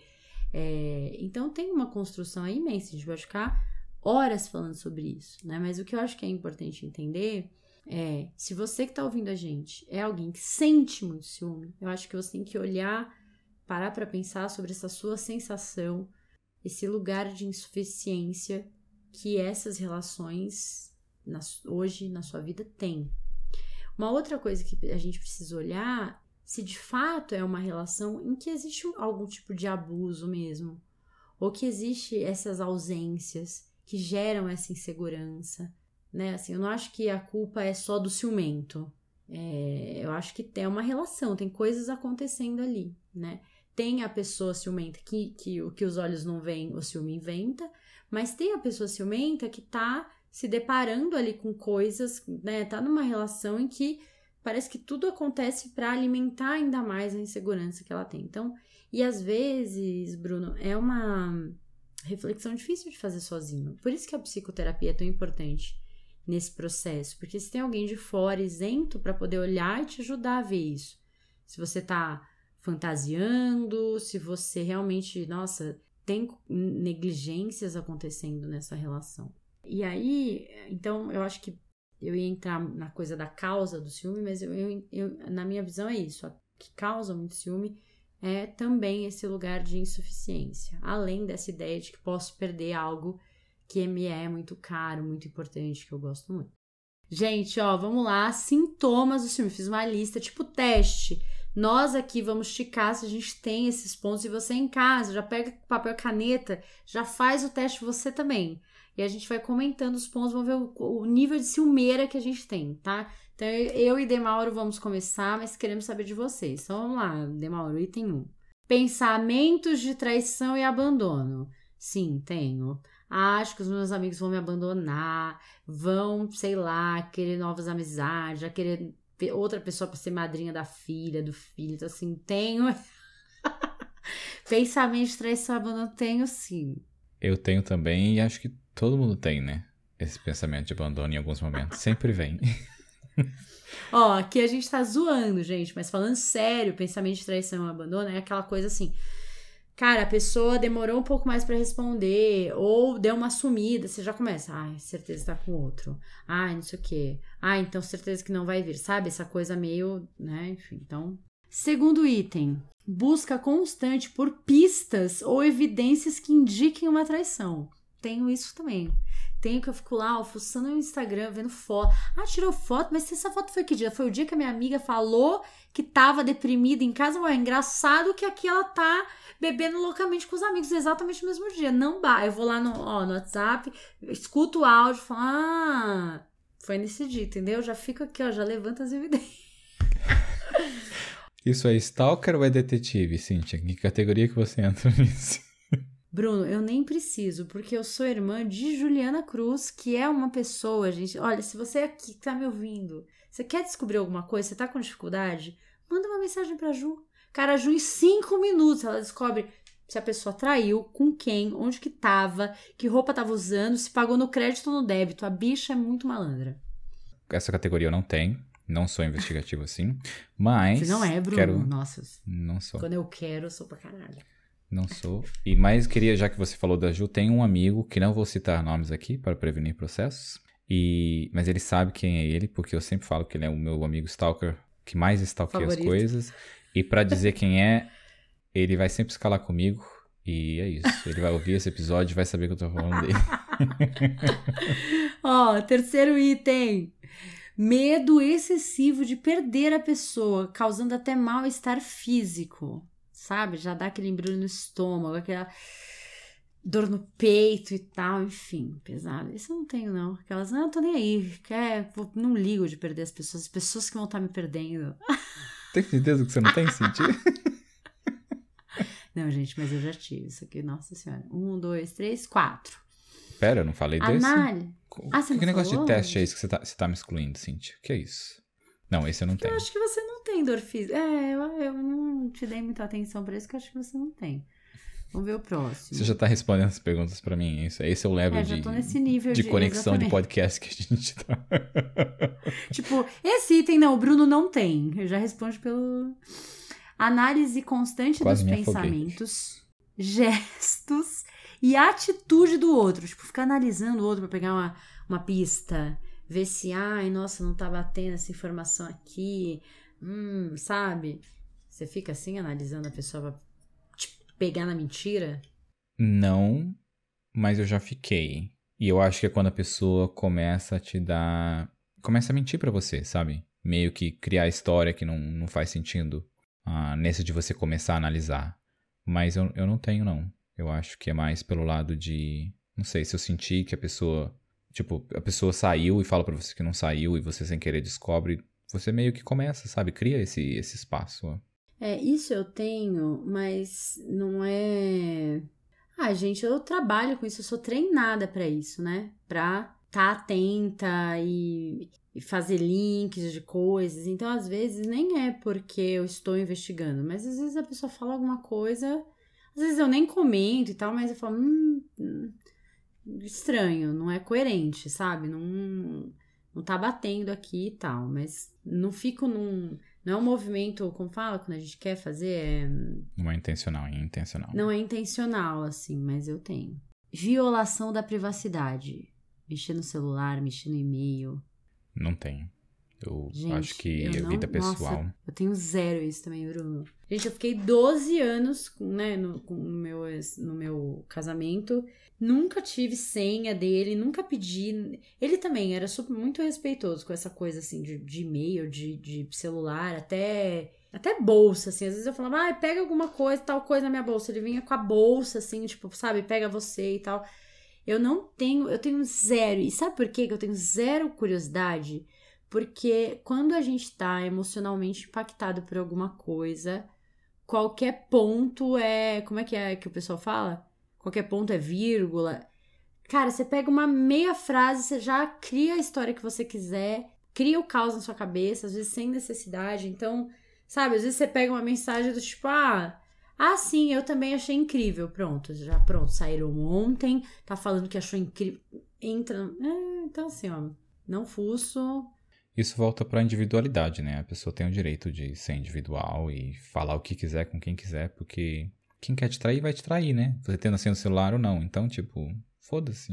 É... Então tem uma construção aí imensa, a gente vai ficar horas falando sobre isso, né? Mas o que eu acho que é importante entender é: se você que tá ouvindo a gente é alguém que sente muito ciúme, eu acho que você tem que olhar, parar para pensar sobre essa sua sensação, esse lugar de insuficiência que essas relações na, hoje na sua vida tem. Uma outra coisa que a gente precisa olhar se de fato é uma relação em que existe algum tipo de abuso mesmo, ou que existe essas ausências que geram essa insegurança, né? Assim, eu não acho que a culpa é só do ciumento. É, eu acho que tem uma relação, tem coisas acontecendo ali, né? Tem a pessoa ciumenta que, que o que os olhos não veem, o ciúme inventa, mas tem a pessoa ciumenta que tá se deparando ali com coisas, né? Tá numa relação em que parece que tudo acontece para alimentar ainda mais a insegurança que ela tem. Então, e às vezes, Bruno, é uma reflexão difícil de fazer sozinho. Por isso que a psicoterapia é tão importante nesse processo, porque se tem alguém de fora isento para poder olhar e te ajudar a ver isso. Se você tá fantasiando, se você realmente, nossa, tem negligências acontecendo nessa relação. E aí, então, eu acho que eu ia entrar na coisa da causa do ciúme, mas eu, eu, eu na minha visão é isso. O que causa muito ciúme é também esse lugar de insuficiência, além dessa ideia de que posso perder algo que me é muito caro, muito importante, que eu gosto muito. Gente, ó, vamos lá, sintomas do ciúme. Fiz uma lista, tipo teste. Nós aqui vamos esticar se a gente tem esses pontos e você em casa já pega papel e caneta, já faz o teste você também. E a gente vai comentando os pontos, vamos ver o, o nível de ciumeira que a gente tem, tá? Então eu e Demauro vamos começar, mas queremos saber de vocês. Então vamos lá, Demauro, item 1. Pensamentos de traição e abandono. Sim, tenho. Acho que os meus amigos vão me abandonar, vão, sei lá, querer novas amizades, já querer outra pessoa para ser madrinha da filha, do filho. Então, assim, tenho. Pensamento de traição abandono, tenho sim. Eu tenho também e acho que todo mundo tem, né? Esse pensamento de abandono em alguns momentos. Sempre vem. Ó, aqui a gente tá zoando, gente, mas falando sério, pensamento de traição e abandono é aquela coisa assim. Cara, a pessoa demorou um pouco mais para responder, ou deu uma sumida, você já começa, ai, certeza tá com outro. Ai, não sei o quê. Ai, então certeza que não vai vir, sabe? Essa coisa meio, né? Enfim, então. Segundo item, busca constante por pistas ou evidências que indiquem uma traição. Tenho isso também. Tenho que eu fico lá, ó, fuçando no Instagram, vendo foto. Ah, tirou foto, mas essa foto foi que dia? Foi o dia que a minha amiga falou que tava deprimida em casa. Ué, engraçado que aqui ela tá bebendo loucamente com os amigos exatamente no mesmo dia. Não dá. Eu vou lá no, ó, no WhatsApp, escuto o áudio, falo, ah, foi nesse dia, entendeu? Já fico aqui, ó, já levanta as evidências. Isso é stalker ou é detetive, Cintia? Que categoria que você entra nisso? Bruno, eu nem preciso, porque eu sou irmã de Juliana Cruz, que é uma pessoa, gente. Olha, se você aqui tá me ouvindo, você quer descobrir alguma coisa, você tá com dificuldade, manda uma mensagem pra Ju. Cara, a Ju, em cinco minutos, ela descobre se a pessoa traiu, com quem, onde que tava, que roupa tava usando, se pagou no crédito ou no débito. A bicha é muito malandra. Essa categoria eu não tenho. Não sou investigativo assim. Mas. Você não é, Bruno? Quero... Nossa. Não sou. Quando eu quero, eu sou pra caralho. Não sou. E mais queria, já que você falou da Ju, tem um amigo que não vou citar nomes aqui para prevenir processos. E mas ele sabe quem é ele, porque eu sempre falo que ele é o meu amigo stalker que mais stalkeia as coisas. E para dizer quem é, ele vai sempre escalar comigo. E é isso. Ele vai ouvir esse episódio e vai saber que eu tô falando dele. Ó, oh, terceiro item. Medo excessivo de perder a pessoa, causando até mal-estar físico sabe? Já dá aquele embrulho no estômago, aquela dor no peito e tal, enfim, pesado. Isso eu não tenho, não. Aquelas, não, eu tô nem aí, quer, não ligo de perder as pessoas, as pessoas que vão estar tá me perdendo. Tem certeza que você não tem sentido? não, gente, mas eu já tive isso aqui, nossa senhora. Um, dois, três, quatro. Pera, eu não falei desse? Análise. Ah, você que negócio falou? de teste é esse que você tá, você tá me excluindo, Cintia? Que é isso? Não, esse eu não tenho. Eu acho que você não tem dor física. É, eu, eu não te dei muita atenção pra isso, que eu acho que você não tem. Vamos ver o próximo. Você já tá respondendo as perguntas para mim. Esse, esse é o level é, de, de, de, conexão exatamente. de podcast que a gente tá. tipo, esse item não, o Bruno não tem. Eu já respondo pelo. Análise constante Quase dos pensamentos, gestos e atitude do outro. Tipo, ficar analisando o outro pra pegar uma, uma pista ver se, ai, nossa, não tá batendo essa informação aqui, hum, sabe? Você fica assim analisando a pessoa pra te pegar na mentira? Não, mas eu já fiquei. E eu acho que é quando a pessoa começa a te dar. Começa a mentir para você, sabe? Meio que criar história que não, não faz sentido. Ah, nesse de você começar a analisar. Mas eu, eu não tenho, não. Eu acho que é mais pelo lado de. Não sei, se eu sentir que a pessoa. Tipo, a pessoa saiu e fala para você que não saiu e você sem querer descobre. Você meio que começa, sabe? Cria esse, esse espaço. É, isso eu tenho, mas não é. Ah, gente, eu trabalho com isso, eu sou treinada para isso, né? Pra estar tá atenta e, e fazer links de coisas. Então, às vezes, nem é porque eu estou investigando, mas às vezes a pessoa fala alguma coisa, às vezes eu nem comento e tal, mas eu falo, hum, hum estranho, não é coerente, sabe? Não, não tá batendo aqui e tal, mas não fico num. Não é um movimento, como fala, quando a gente quer fazer, é. Não é intencional, é intencional. Não é intencional, assim, mas eu tenho. Violação da privacidade. Mexer no celular, mexer no e-mail. Não tenho. Eu Gente, acho que a vida pessoal. Nossa, eu tenho zero isso também, Bruno. Gente, eu fiquei 12 anos né, no, no, meu, no meu casamento. Nunca tive senha dele, nunca pedi. Ele também era super, muito respeitoso com essa coisa assim de, de e-mail, de, de celular, até até bolsa, assim. Às vezes eu falava, ah, pega alguma coisa, tal coisa na minha bolsa. Ele vinha com a bolsa, assim, tipo, sabe, pega você e tal. Eu não tenho, eu tenho zero. E sabe por quê que eu tenho zero curiosidade? Porque quando a gente tá emocionalmente impactado por alguma coisa, qualquer ponto é. Como é que é que o pessoal fala? Qualquer ponto é vírgula. Cara, você pega uma meia frase, você já cria a história que você quiser, cria o caos na sua cabeça, às vezes sem necessidade. Então, sabe, às vezes você pega uma mensagem do tipo, ah, ah, sim, eu também achei incrível. Pronto, já pronto, saíram ontem, tá falando que achou incrível. Entra. É, então, assim, ó, não fuço. Isso volta para a individualidade, né? A pessoa tem o direito de ser individual e falar o que quiser com quem quiser, porque quem quer te trair vai te trair, né? Você tendo assim no celular ou não. Então, tipo, foda-se.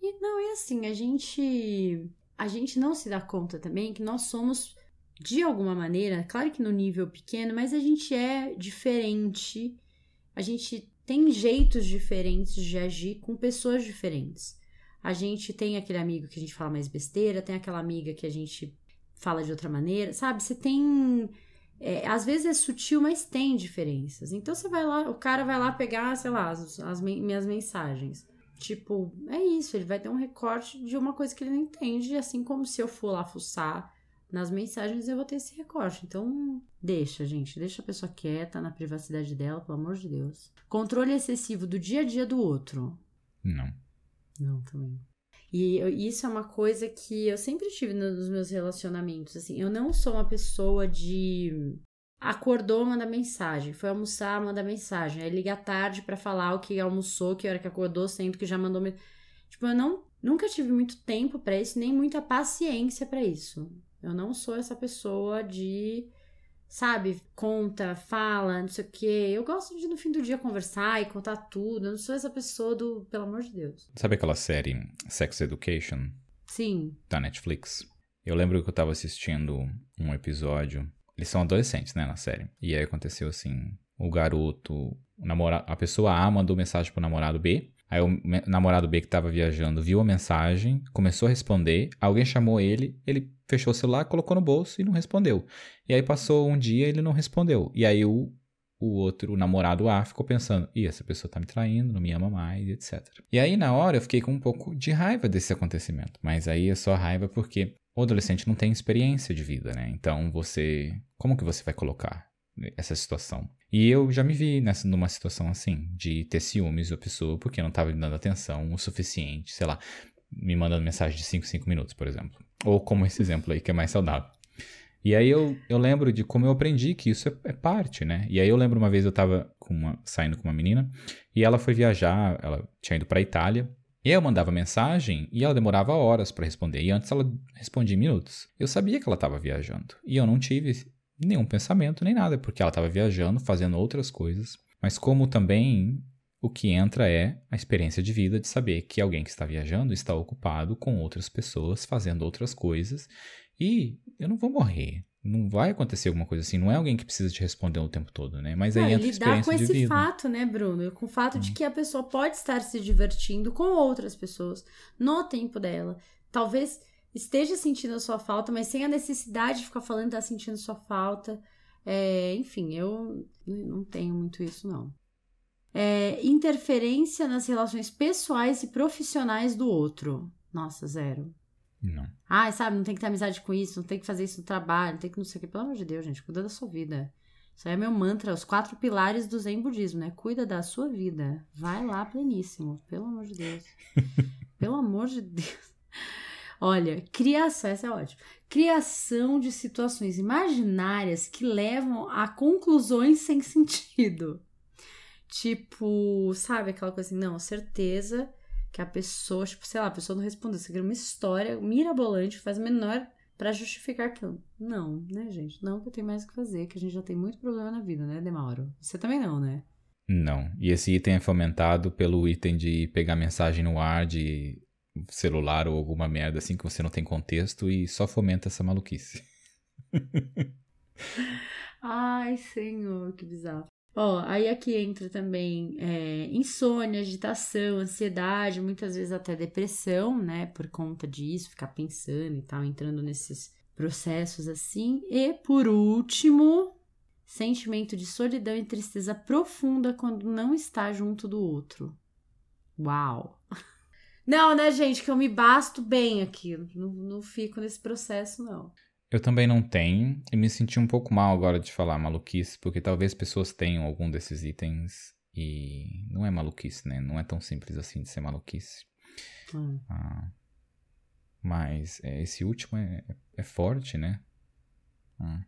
E não, e assim, a gente. A gente não se dá conta também que nós somos de alguma maneira, claro que no nível pequeno, mas a gente é diferente, a gente tem jeitos diferentes de agir com pessoas diferentes. A gente tem aquele amigo que a gente fala mais besteira, tem aquela amiga que a gente fala de outra maneira, sabe? Você tem. É, às vezes é sutil, mas tem diferenças. Então você vai lá, o cara vai lá pegar, sei lá, as, as minhas mensagens. Tipo, é isso, ele vai ter um recorte de uma coisa que ele não entende, assim como se eu for lá fuçar nas mensagens eu vou ter esse recorte. Então, deixa, gente. Deixa a pessoa quieta na privacidade dela, pelo amor de Deus. Controle excessivo do dia a dia do outro. Não. Não, também. E isso é uma coisa que eu sempre tive nos meus relacionamentos. Assim, eu não sou uma pessoa de. Acordou, manda mensagem. Foi almoçar, manda mensagem. Aí liga tarde para falar o que almoçou, que hora que acordou, sendo que já mandou. Tipo, eu não, nunca tive muito tempo para isso, nem muita paciência para isso. Eu não sou essa pessoa de, sabe, conta, fala, não sei o quê. Eu gosto de no fim do dia conversar e contar tudo. Eu não sou essa pessoa do, pelo amor de Deus. Sabe aquela série Sex Education? Sim. Da Netflix. Eu lembro que eu tava assistindo um episódio. Eles são adolescentes, né, na série. E aí aconteceu assim: o garoto, o namorado, a pessoa A mandou mensagem pro namorado B. Aí o namorado B que tava viajando viu a mensagem, começou a responder, alguém chamou ele, ele fechou o celular, colocou no bolso e não respondeu. E aí passou um dia ele não respondeu. E aí o, o outro, o namorado A, ficou pensando: ih, essa pessoa tá me traindo, não me ama mais, etc. E aí na hora eu fiquei com um pouco de raiva desse acontecimento. Mas aí é só raiva porque o adolescente não tem experiência de vida, né? Então você. Como que você vai colocar essa situação? E eu já me vi nessa, numa situação assim, de ter ciúmes da pessoa porque não estava me dando atenção o suficiente, sei lá, me mandando mensagem de 5, 5 minutos, por exemplo. Ou como esse exemplo aí, que é mais saudável. E aí eu, eu lembro de como eu aprendi que isso é, é parte, né? E aí eu lembro uma vez eu tava com uma, saindo com uma menina e ela foi viajar, ela tinha ido pra Itália. E eu mandava mensagem e ela demorava horas para responder. E antes ela respondia em minutos. Eu sabia que ela estava viajando. E eu não tive nenhum pensamento nem nada, porque ela estava viajando, fazendo outras coisas. Mas como também o que entra é a experiência de vida de saber que alguém que está viajando está ocupado com outras pessoas, fazendo outras coisas, e eu não vou morrer. Não vai acontecer alguma coisa assim. Não é alguém que precisa te responder o tempo todo, né? Mas aí entra a experiência com esse vida. fato, né, Bruno? Com o fato hum. de que a pessoa pode estar se divertindo com outras pessoas no tempo dela. Talvez esteja sentindo a sua falta, mas sem a necessidade de ficar falando que está sentindo sua falta. É, enfim, eu não tenho muito isso, não. É, interferência nas relações pessoais e profissionais do outro. Nossa, zero. Não. Ah, sabe, não tem que ter amizade com isso, não tem que fazer isso no trabalho, não tem que não sei o que. Pelo amor de Deus, gente, cuida da sua vida. Isso aí é meu mantra, os quatro pilares do Zen Budismo, né? Cuida da sua vida. Vai lá pleníssimo, pelo amor de Deus. pelo amor de Deus. Olha, criação, essa é ótima. Criação de situações imaginárias que levam a conclusões sem sentido. Tipo, sabe aquela coisa assim, não, certeza que a pessoa, tipo, sei lá, a pessoa não respondeu, você cria uma história mirabolante faz menor para justificar aquilo. Não, né, gente? Não que eu tenho mais o que fazer, que a gente já tem muito problema na vida, né, Demauro? Você também não, né? Não. E esse item é fomentado pelo item de pegar mensagem no ar de celular ou alguma merda assim que você não tem contexto e só fomenta essa maluquice. Ai, senhor, que bizarro. Ó, aí aqui entra também é, insônia, agitação, ansiedade, muitas vezes até depressão, né? Por conta disso, ficar pensando e tal, entrando nesses processos assim. E por último, sentimento de solidão e tristeza profunda quando não está junto do outro. Uau! Não, né, gente, que eu me basto bem aqui. Não, não fico nesse processo, não. Eu também não tenho e me senti um pouco mal agora de falar maluquice, porque talvez pessoas tenham algum desses itens e não é maluquice, né? Não é tão simples assim de ser maluquice. Hum. Ah, mas é, esse último é, é forte, né? Ah,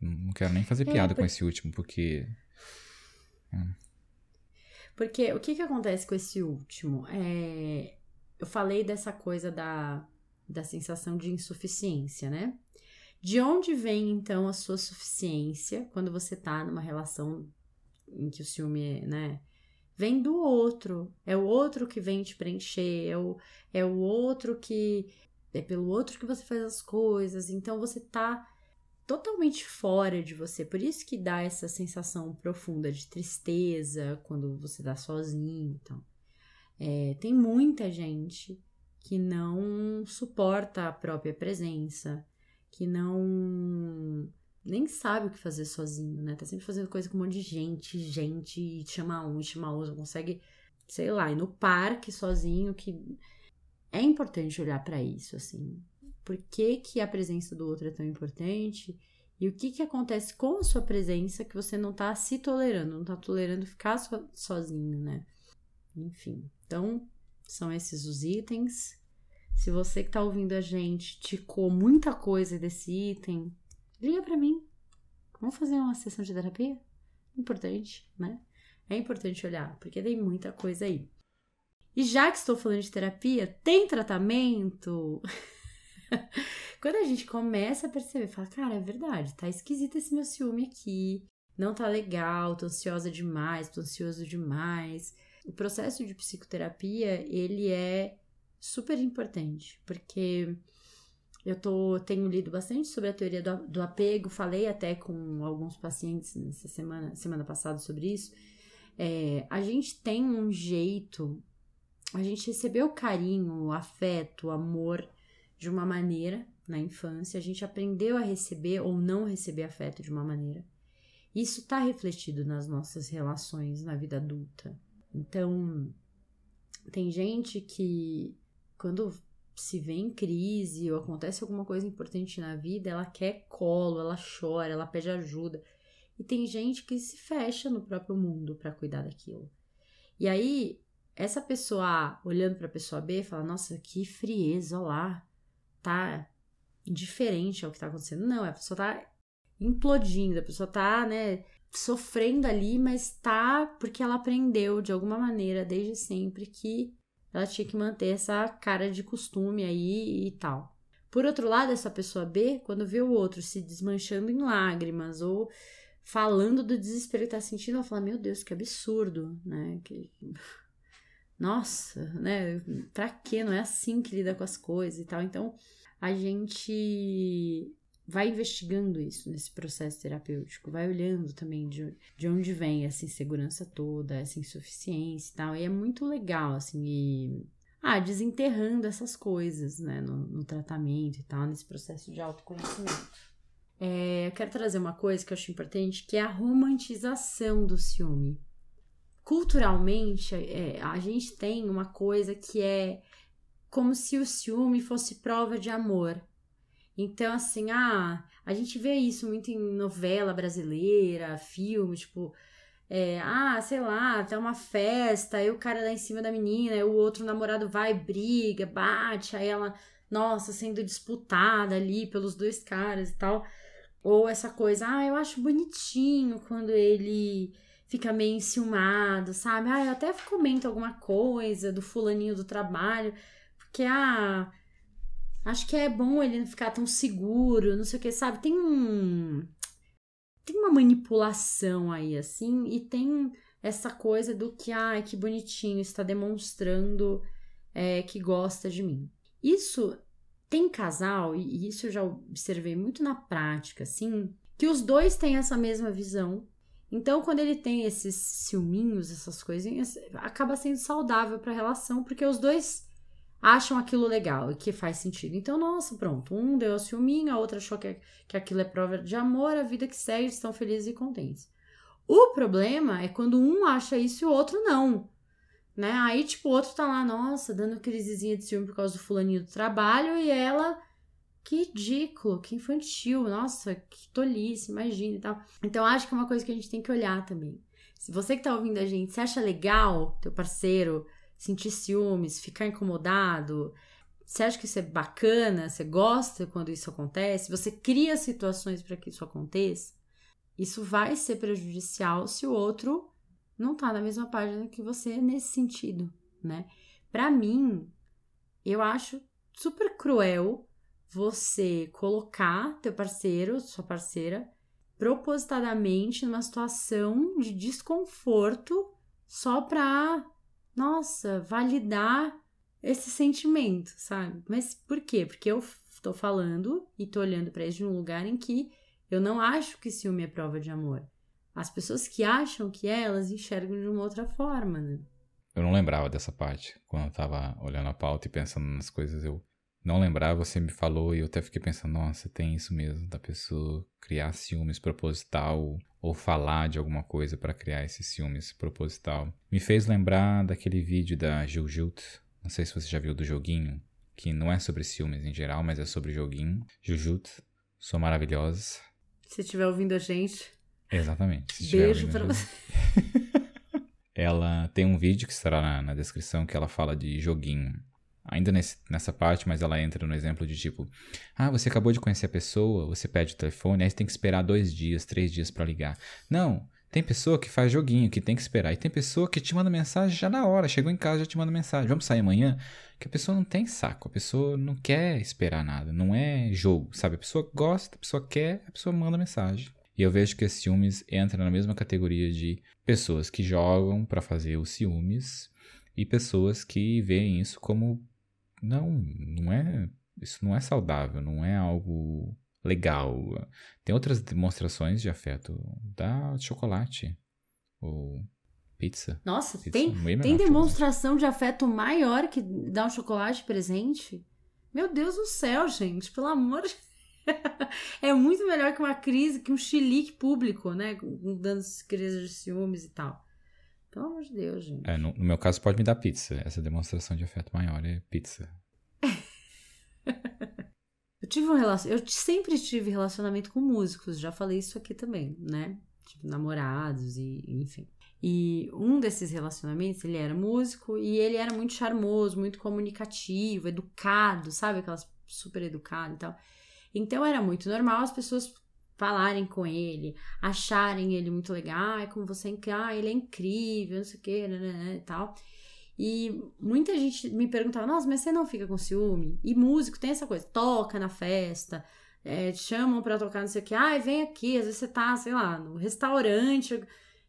não quero nem fazer é, piada é, com esse último, porque. Hum. Porque o que, que acontece com esse último? É, eu falei dessa coisa da, da sensação de insuficiência, né? De onde vem então a sua suficiência quando você tá numa relação em que o ciúme, né? Vem do outro. É o outro que vem te preencher, é o, é o outro que. É pelo outro que você faz as coisas. Então você tá totalmente fora de você. Por isso que dá essa sensação profunda de tristeza quando você tá sozinho. Então. É, tem muita gente que não suporta a própria presença, que não nem sabe o que fazer sozinho, né? Tá sempre fazendo coisa com um monte de gente, gente, e chama um, e chama outro, consegue, sei lá, ir no parque sozinho, que é importante olhar para isso, assim. Por que, que a presença do outro é tão importante? E o que, que acontece com a sua presença que você não tá se tolerando, não tá tolerando ficar so, sozinho, né? Enfim, então são esses os itens. Se você que tá ouvindo a gente ticou muita coisa desse item, liga para mim. Vamos fazer uma sessão de terapia? Importante, né? É importante olhar, porque tem muita coisa aí. E já que estou falando de terapia, tem tratamento? Quando a gente começa a perceber, fala, cara, é verdade, tá esquisito esse meu ciúme aqui, não tá legal, tô ansiosa demais, tô ansioso demais. O processo de psicoterapia, ele é super importante, porque eu tô, tenho lido bastante sobre a teoria do, do apego, falei até com alguns pacientes nessa semana, semana passada sobre isso. É, a gente tem um jeito, a gente recebeu carinho, afeto, amor de uma maneira na infância, a gente aprendeu a receber ou não receber afeto de uma maneira. Isso está refletido nas nossas relações na vida adulta. Então, tem gente que quando se vê em crise ou acontece alguma coisa importante na vida, ela quer colo, ela chora, ela pede ajuda. E tem gente que se fecha no próprio mundo para cuidar daquilo. E aí, essa pessoa A, olhando para a pessoa B, fala: Nossa, que frieza, olha lá, tá indiferente ao que tá acontecendo. Não, a pessoa tá implodindo, a pessoa tá, né, sofrendo ali, mas tá porque ela aprendeu de alguma maneira desde sempre que ela tinha que manter essa cara de costume aí e tal. Por outro lado, essa pessoa B, quando vê o outro se desmanchando em lágrimas ou falando do desespero que tá sentindo, ela fala: Meu Deus, que absurdo, né? Que... Nossa, né? Pra quê? Não é assim que lida com as coisas e tal. Então, a gente vai investigando isso nesse processo terapêutico, vai olhando também de, de onde vem essa insegurança toda, essa insuficiência e tal. E é muito legal, assim, e, ah, desenterrando essas coisas, né, no, no tratamento e tal, nesse processo de autoconhecimento. É, eu quero trazer uma coisa que eu acho importante, que é a romantização do ciúme. culturalmente, é, a gente tem uma coisa que é como se o ciúme fosse prova de amor. Então, assim, ah, a gente vê isso muito em novela brasileira, filme, tipo, é, ah, sei lá, tem uma festa, aí o cara dá em cima da menina, aí o outro namorado vai, briga, bate, aí ela, nossa, sendo disputada ali pelos dois caras e tal. Ou essa coisa, ah, eu acho bonitinho quando ele fica meio enciumado, sabe? Ah, eu até comento alguma coisa do fulaninho do trabalho, porque, ah, acho que é bom ele não ficar tão seguro, não sei o que, sabe? Tem um. Tem uma manipulação aí, assim, e tem essa coisa do que, ah, que bonitinho, está demonstrando é, que gosta de mim. Isso tem casal, e isso eu já observei muito na prática, assim, que os dois têm essa mesma visão. Então, quando ele tem esses ciúminhos, essas coisinhas, acaba sendo saudável para a relação, porque os dois acham aquilo legal e que faz sentido. Então, nossa, pronto, um deu a ciúminho, a outra achou que, que aquilo é prova de amor, a vida que segue, estão felizes e contentes. O problema é quando um acha isso e o outro não né? Aí, tipo, o outro tá lá, nossa, dando crisezinha de ciúme por causa do fulaninho do trabalho e ela, que ridículo, que infantil, nossa, que tolice, imagina e tal. Então, acho que é uma coisa que a gente tem que olhar também. Se você que tá ouvindo a gente, você acha legal teu parceiro sentir ciúmes, ficar incomodado, você acha que isso é bacana, você gosta quando isso acontece, você cria situações para que isso aconteça, isso vai ser prejudicial se o outro não tá na mesma página que você nesse sentido, né? Para mim, eu acho super cruel você colocar teu parceiro, sua parceira, propositadamente numa situação de desconforto só pra, nossa, validar esse sentimento, sabe? Mas por quê? Porque eu tô falando e tô olhando para isso de um lugar em que eu não acho que ciúme é prova de amor. As pessoas que acham que é, elas enxergam de uma outra forma, né? Eu não lembrava dessa parte. Quando eu tava olhando a pauta e pensando nas coisas, eu não lembrava, você me falou e eu até fiquei pensando, nossa, tem isso mesmo, da pessoa criar ciúmes proposital ou falar de alguma coisa para criar esse ciúmes proposital. Me fez lembrar daquele vídeo da Jujut, não sei se você já viu do joguinho, que não é sobre ciúmes em geral, mas é sobre joguinho. Jujut, sou maravilhosa. Se estiver ouvindo a gente, Exatamente. Beijo pra você. ela tem um vídeo que estará na, na, descrição que ela fala de joguinho. Ainda nesse, nessa parte, mas ela entra no exemplo de tipo: Ah, você acabou de conhecer a pessoa, você pede o telefone, aí você tem que esperar dois dias, três dias para ligar. Não, tem pessoa que faz joguinho, que tem que esperar. E tem pessoa que te manda mensagem já na hora. Chegou em casa, já te manda mensagem. Vamos sair amanhã? Que a pessoa não tem saco. A pessoa não quer esperar nada. Não é jogo, sabe? A pessoa gosta, a pessoa quer, a pessoa manda mensagem. E eu vejo que esse ciúmes entra na mesma categoria de pessoas que jogam para fazer os ciúmes e pessoas que veem isso como não, não é, isso não é saudável, não é algo legal. Tem outras demonstrações de afeto, da chocolate ou pizza. Nossa, pizza tem, tem demonstração de afeto maior que dar um chocolate presente? Meu Deus do céu, gente, pelo amor de é muito melhor que uma crise, que um chilique público, né? Dando crises de ciúmes e tal. Pelo amor de Deus, gente. É, no, no, meu caso, pode me dar pizza. Essa demonstração de afeto maior é pizza. eu tive um relacionamento. Eu sempre tive relacionamento com músicos, já falei isso aqui também, né? Tipo, namorados e enfim. E um desses relacionamentos, ele era músico e ele era muito charmoso, muito comunicativo, educado, sabe? Aquelas super educado e tal. Então era muito normal as pessoas falarem com ele, acharem ele muito legal, ah, como você é, ah, ele é incrível, não sei o que, né, e tal. E muita gente me perguntava, nossa, mas você não fica com ciúme? E músico tem essa coisa, toca na festa, é, chamam para tocar, não sei o que, ah, vem aqui, às vezes você tá, sei lá, no restaurante,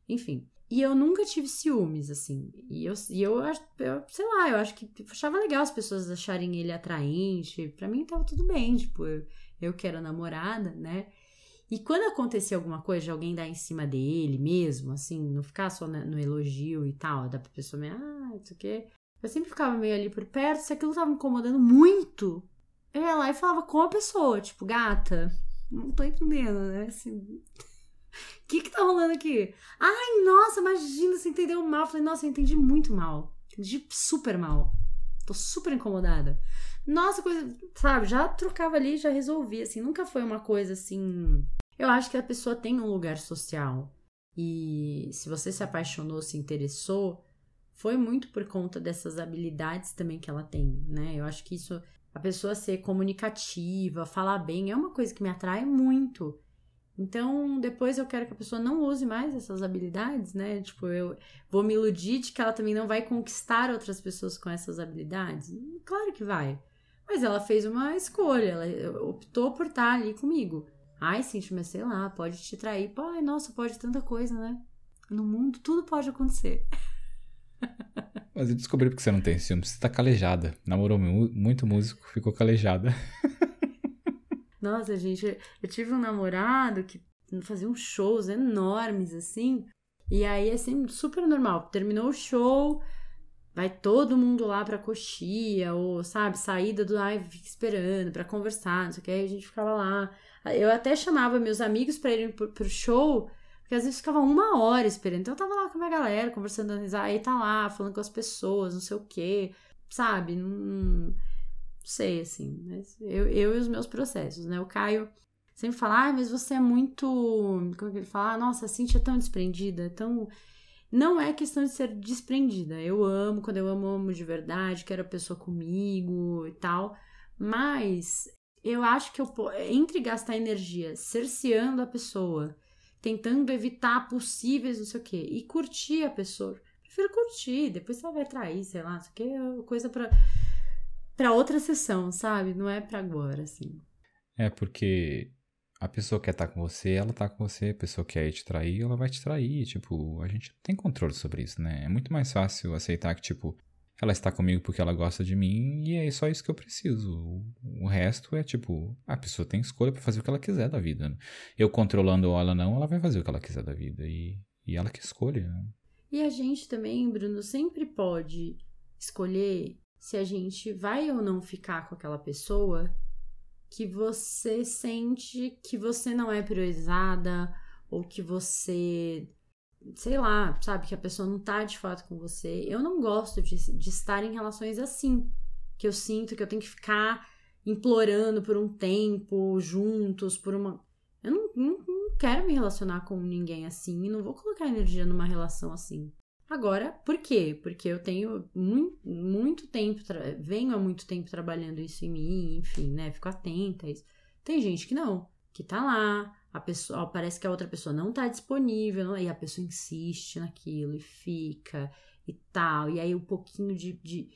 enfim. E eu nunca tive ciúmes, assim. E eu, e eu, eu sei lá, eu acho que eu achava legal as pessoas acharem ele atraente. Pra mim tava tudo bem, tipo, eu, eu que era namorada, né? E quando acontecia alguma coisa alguém dar em cima dele mesmo, assim, não ficar só no elogio e tal, da pessoa meio, ah, isso aqui. Eu sempre ficava meio ali por perto, se aquilo tava me incomodando muito, eu ia lá e falava com a pessoa, tipo, gata, não tô entendendo, né? Assim, o que que tá rolando aqui? Ai, nossa, imagina, você entendeu mal. Eu falei, nossa, eu entendi muito mal. Entendi super mal. Tô super incomodada. Nossa, coisa, sabe, já trocava ali, já resolvia, assim. Nunca foi uma coisa assim. Eu acho que a pessoa tem um lugar social. E se você se apaixonou, se interessou, foi muito por conta dessas habilidades também que ela tem, né? Eu acho que isso, a pessoa ser comunicativa, falar bem, é uma coisa que me atrai muito. Então, depois eu quero que a pessoa não use mais essas habilidades, né? Tipo, eu vou me iludir de que ela também não vai conquistar outras pessoas com essas habilidades. Claro que vai. Mas ela fez uma escolha, ela optou por estar ali comigo. Ai, Cintia, mas sei lá, pode te trair. Pô, ai, nossa, pode tanta coisa, né? No mundo tudo pode acontecer. Mas eu descobri porque você não tem ciúme. Você tá calejada. Namorou muito músico, ficou calejada. Nossa, gente, eu tive um namorado que fazia uns shows enormes, assim. E aí, assim, super normal. Terminou o show, vai todo mundo lá pra coxia, ou, sabe, saída do ai, fica esperando pra conversar, não sei o que. Aí a gente ficava lá. Eu até chamava meus amigos pra irem pro, pro show porque às vezes ficava uma hora esperando. Então eu tava lá com a minha galera, conversando, aí tá lá, falando com as pessoas, não sei o quê, sabe? Não, não sei, assim. Mas eu, eu e os meus processos, né? O Caio sempre fala, ah, mas você é muito. Como é que ele fala? Ah, nossa, a Cintia é tão desprendida, tão. Não é questão de ser desprendida. Eu amo, quando eu amo, amo de verdade, quero a pessoa comigo e tal. Mas eu acho que eu, entre gastar energia cerceando a pessoa tentando evitar possíveis, não sei o quê, e curtir a pessoa. Prefiro curtir, depois ela vai trair, sei lá, isso aqui é coisa pra, pra outra sessão, sabe? Não é pra agora, assim. É porque a pessoa quer estar tá com você, ela tá com você, a pessoa quer te trair, ela vai te trair. Tipo, a gente não tem controle sobre isso, né? É muito mais fácil aceitar que, tipo, ela está comigo porque ela gosta de mim e é só isso que eu preciso. O resto é tipo, a pessoa tem escolha para fazer o que ela quiser da vida. Né? Eu controlando ela não, ela vai fazer o que ela quiser da vida e, e ela que escolhe. Né? E a gente também, Bruno, sempre pode escolher se a gente vai ou não ficar com aquela pessoa que você sente que você não é priorizada ou que você sei lá, sabe, que a pessoa não tá de fato com você. Eu não gosto de, de estar em relações assim, que eu sinto que eu tenho que ficar implorando por um tempo, juntos, por uma. Eu não, não, não quero me relacionar com ninguém assim e não vou colocar energia numa relação assim. Agora, por quê? Porque eu tenho muito, muito tempo, venho há muito tempo trabalhando isso em mim, enfim, né? Fico atenta a isso. Tem gente que não, que tá lá, a pessoa parece que a outra pessoa não está disponível e a pessoa insiste naquilo e fica e tal e aí um pouquinho de, de,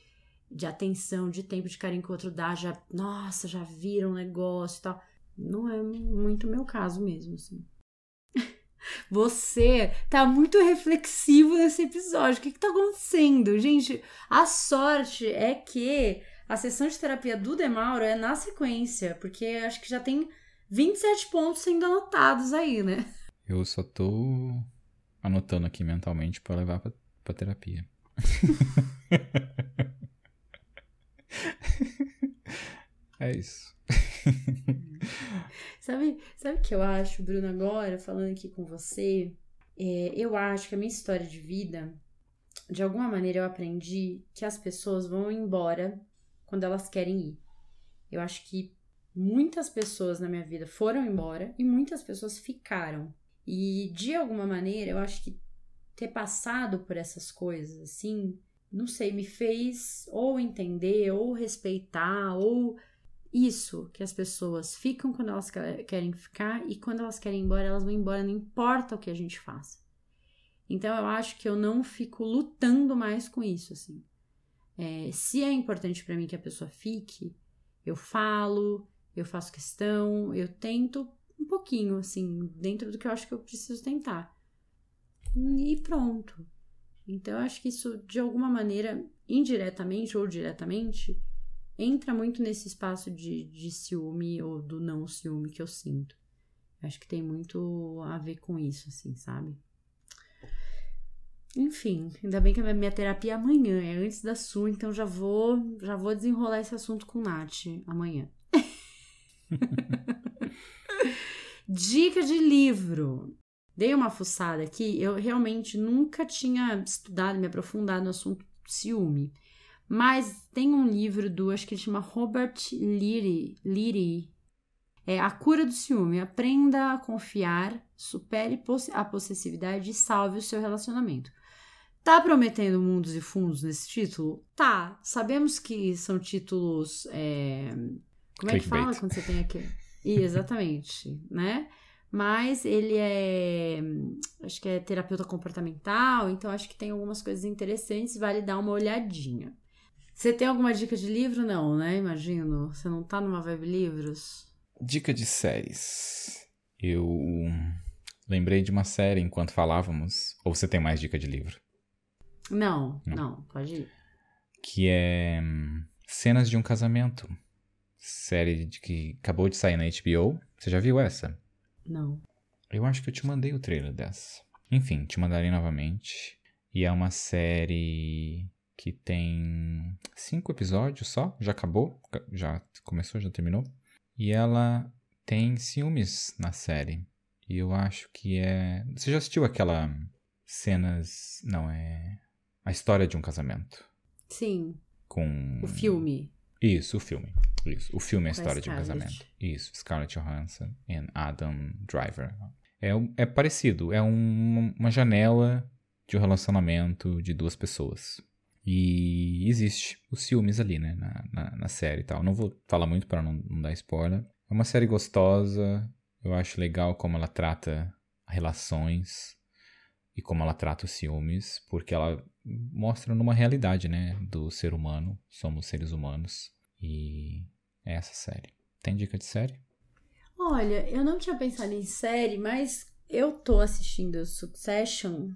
de atenção de tempo de carinho que o outro dá já nossa já vira um negócio e tal não é muito meu caso mesmo assim você tá muito reflexivo nesse episódio. O que, que tá acontecendo? Gente, a sorte é que a sessão de terapia do Demauro é na sequência, porque acho que já tem 27 pontos sendo anotados aí, né? Eu só tô anotando aqui mentalmente para levar pra, pra terapia. é isso. sabe, sabe o que eu acho, Bruno, agora, falando aqui com você? É, eu acho que a minha história de vida, de alguma maneira eu aprendi que as pessoas vão embora quando elas querem ir. Eu acho que muitas pessoas na minha vida foram embora e muitas pessoas ficaram. E de alguma maneira, eu acho que ter passado por essas coisas assim, não sei, me fez ou entender, ou respeitar, ou isso que as pessoas ficam quando elas querem ficar e quando elas querem ir embora, elas vão embora, não importa o que a gente faça. Então eu acho que eu não fico lutando mais com isso, assim. É, se é importante para mim que a pessoa fique, eu falo, eu faço questão, eu tento um pouquinho, assim, dentro do que eu acho que eu preciso tentar. E pronto. Então, eu acho que isso, de alguma maneira, indiretamente ou diretamente, entra muito nesse espaço de, de ciúme ou do não ciúme que eu sinto. Eu acho que tem muito a ver com isso, assim, sabe? Enfim, ainda bem que a minha terapia é amanhã, é antes da sua, então já vou, já vou desenrolar esse assunto com Nath amanhã. Dica de livro. dei uma fuçada aqui, eu realmente nunca tinha estudado, me aprofundado no assunto ciúme. Mas tem um livro do, acho que ele chama Robert Leary, é A Cura do Ciúme. Aprenda a confiar, supere a possessividade e salve o seu relacionamento. Tá prometendo mundos e fundos nesse título? Tá. Sabemos que são títulos. É... Como é que fala quando você tem aqui? exatamente, né? Mas ele é. Acho que é terapeuta comportamental, então acho que tem algumas coisas interessantes, vale dar uma olhadinha. Você tem alguma dica de livro? Não, né? Imagino. Você não tá numa vibe livros? Dica de séries. Eu lembrei de uma série enquanto falávamos. Ou você tem mais dica de livro? Não, não, não pode ir. Que é hum, Cenas de um Casamento. Série de que acabou de sair na HBO. Você já viu essa? Não. Eu acho que eu te mandei o trailer dessa. Enfim, te mandarei novamente. E é uma série que tem cinco episódios só. Já acabou. Já começou, já terminou. E ela tem ciúmes na série. E eu acho que é. Você já assistiu aquela cenas. Não, é. A história de um casamento. Sim. Com. O filme. Isso, o filme. Isso. O filme é a história de um casamento. Isso. Scarlett Johansson e Adam Driver. É, é parecido. É um, uma janela de um relacionamento de duas pessoas. E existe os ciúmes ali, né? Na, na, na série e tal. Não vou falar muito para não, não dar spoiler. É uma série gostosa. Eu acho legal como ela trata relações e como ela trata os ciúmes, porque ela mostra numa realidade, né, do ser humano. Somos seres humanos e é essa série. Tem dica de série? Olha, eu não tinha pensado em série, mas eu tô assistindo Succession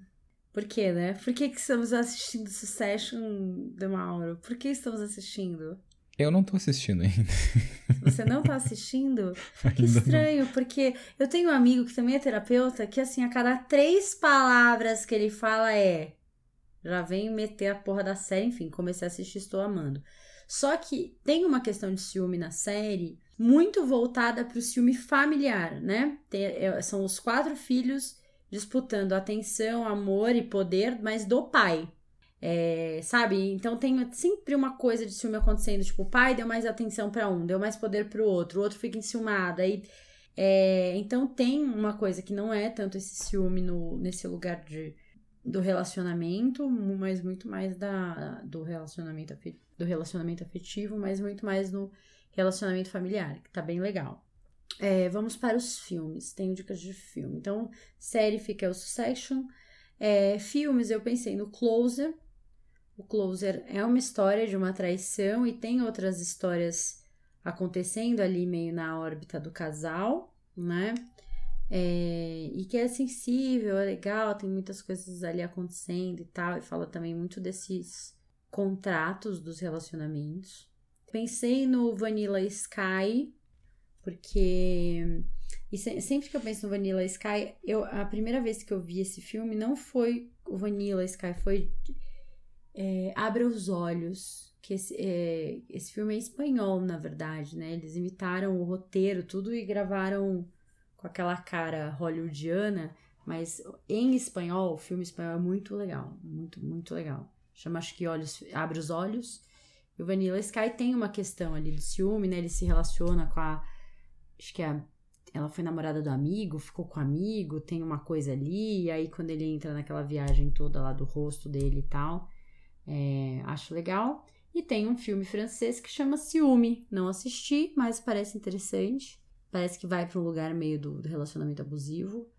por quê, né? Por que, que estamos assistindo Succession, de Mauro? Por que estamos assistindo? Eu não tô assistindo ainda. Você não tá assistindo? que estranho, porque eu tenho um amigo que também é terapeuta que, assim, a cada três palavras que ele fala é. Já vem meter a porra da série, enfim, comecei a assistir, estou amando. Só que tem uma questão de ciúme na série muito voltada pro ciúme familiar, né? Tem, é, são os quatro filhos disputando atenção, amor e poder, mas do pai. É, sabe? Então tem sempre uma coisa de ciúme acontecendo. Tipo, o pai deu mais atenção para um, deu mais poder pro outro, o outro fica enciumado. Aí, é, então tem uma coisa que não é tanto esse ciúme no, nesse lugar de, do relacionamento, mas muito mais da, do, relacionamento, do relacionamento afetivo, mas muito mais no relacionamento familiar, que tá bem legal. É, vamos para os filmes. Tenho dicas de filme. Então, série fica o Succession. É, filmes, eu pensei no Closer. O Closer é uma história de uma traição e tem outras histórias acontecendo ali meio na órbita do casal, né? É, e que é sensível, é legal, tem muitas coisas ali acontecendo e tal, e fala também muito desses contratos dos relacionamentos. Pensei no Vanilla Sky, porque. E sempre que eu penso no Vanilla Sky, eu, a primeira vez que eu vi esse filme não foi o Vanilla Sky, foi é, os Olhos. Que esse, é, esse filme é espanhol, na verdade, né? Eles imitaram o roteiro, tudo e gravaram com aquela cara hollywoodiana, mas em espanhol, o filme espanhol é muito legal, muito, muito legal. Chama acho que Olhos, Abre os Olhos. E o Vanilla Sky tem uma questão ali do ciúme, né? Ele se relaciona com a acho que a, ela foi namorada do amigo, ficou com o amigo, tem uma coisa ali, e aí quando ele entra naquela viagem toda lá do rosto dele e tal, é, acho legal. E tem um filme francês que chama Ciúme. Não assisti, mas parece interessante. Parece que vai para um lugar meio do, do relacionamento abusivo.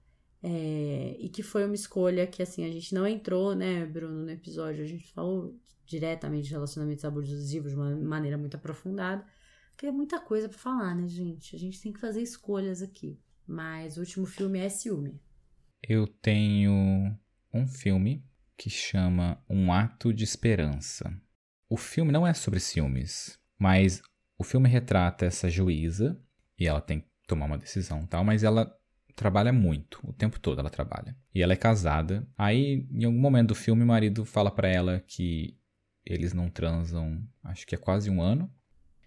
É, e que foi uma escolha que, assim, a gente não entrou, né, Bruno, no episódio. A gente falou diretamente de relacionamentos abusivos de uma maneira muito aprofundada. Porque é muita coisa para falar, né, gente? A gente tem que fazer escolhas aqui. Mas o último filme é Ciúme. Eu tenho um filme que chama Um Ato de Esperança. O filme não é sobre ciúmes, mas o filme retrata essa juíza e ela tem que tomar uma decisão tal, mas ela trabalha muito, o tempo todo ela trabalha. E ela é casada. Aí, em algum momento do filme, o marido fala para ela que eles não transam, acho que é quase um ano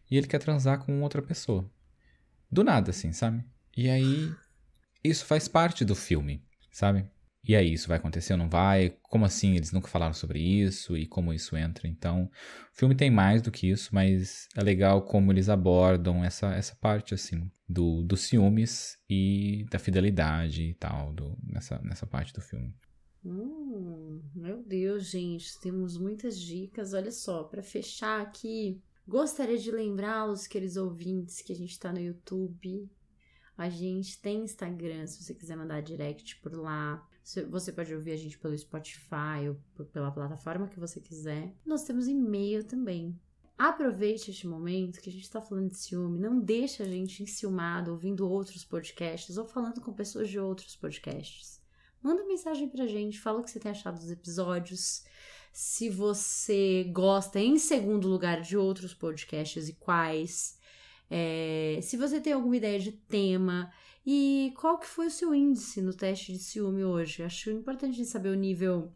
e ele quer transar com outra pessoa. Do nada, assim, sabe? E aí, isso faz parte do filme, sabe? E aí, isso vai acontecer ou não vai? Como assim eles nunca falaram sobre isso e como isso entra? Então, o filme tem mais do que isso, mas é legal como eles abordam essa, essa parte, assim, do, do ciúmes e da fidelidade e tal, do, nessa, nessa parte do filme. Hum, meu Deus, gente, temos muitas dicas. Olha só, para fechar aqui, gostaria de lembrar os queridos ouvintes que a gente está no YouTube. A gente tem Instagram, se você quiser mandar direct por lá. Você pode ouvir a gente pelo Spotify ou pela plataforma que você quiser. Nós temos e-mail também. Aproveite este momento que a gente está falando de ciúme. Não deixe a gente enciumado ouvindo outros podcasts ou falando com pessoas de outros podcasts. Manda mensagem pra gente, fala o que você tem achado dos episódios. Se você gosta, em segundo lugar, de outros podcasts e quais. É, se você tem alguma ideia de tema e qual que foi o seu índice no teste de ciúme hoje? Acho importante saber o nível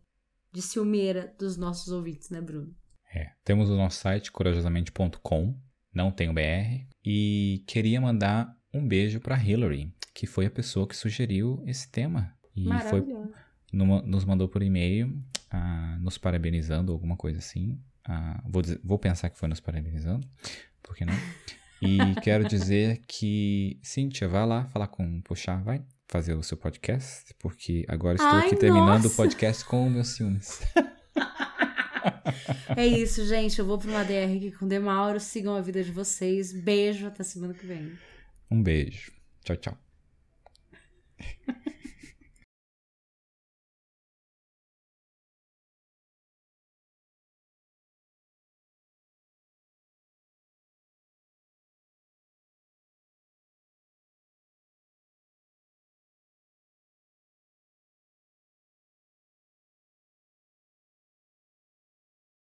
de ciumeira dos nossos ouvintes, né, Bruno? É, temos o nosso site corajosamente.com, não tem o BR, e queria mandar um beijo para Hillary, que foi a pessoa que sugeriu esse tema e foi numa, nos mandou por e-mail ah, nos parabenizando, alguma coisa assim. Ah, vou, dizer, vou pensar que foi nos parabenizando, por que não? E quero dizer que, Cíntia, vai lá falar com o Puxar, vai fazer o seu podcast, porque agora estou Ai, aqui terminando nossa. o podcast com meus ciúmes. É isso, gente. Eu vou para uma DR aqui com o Demauro. Sigam a vida de vocês. Beijo, até semana que vem. Um beijo. Tchau, tchau.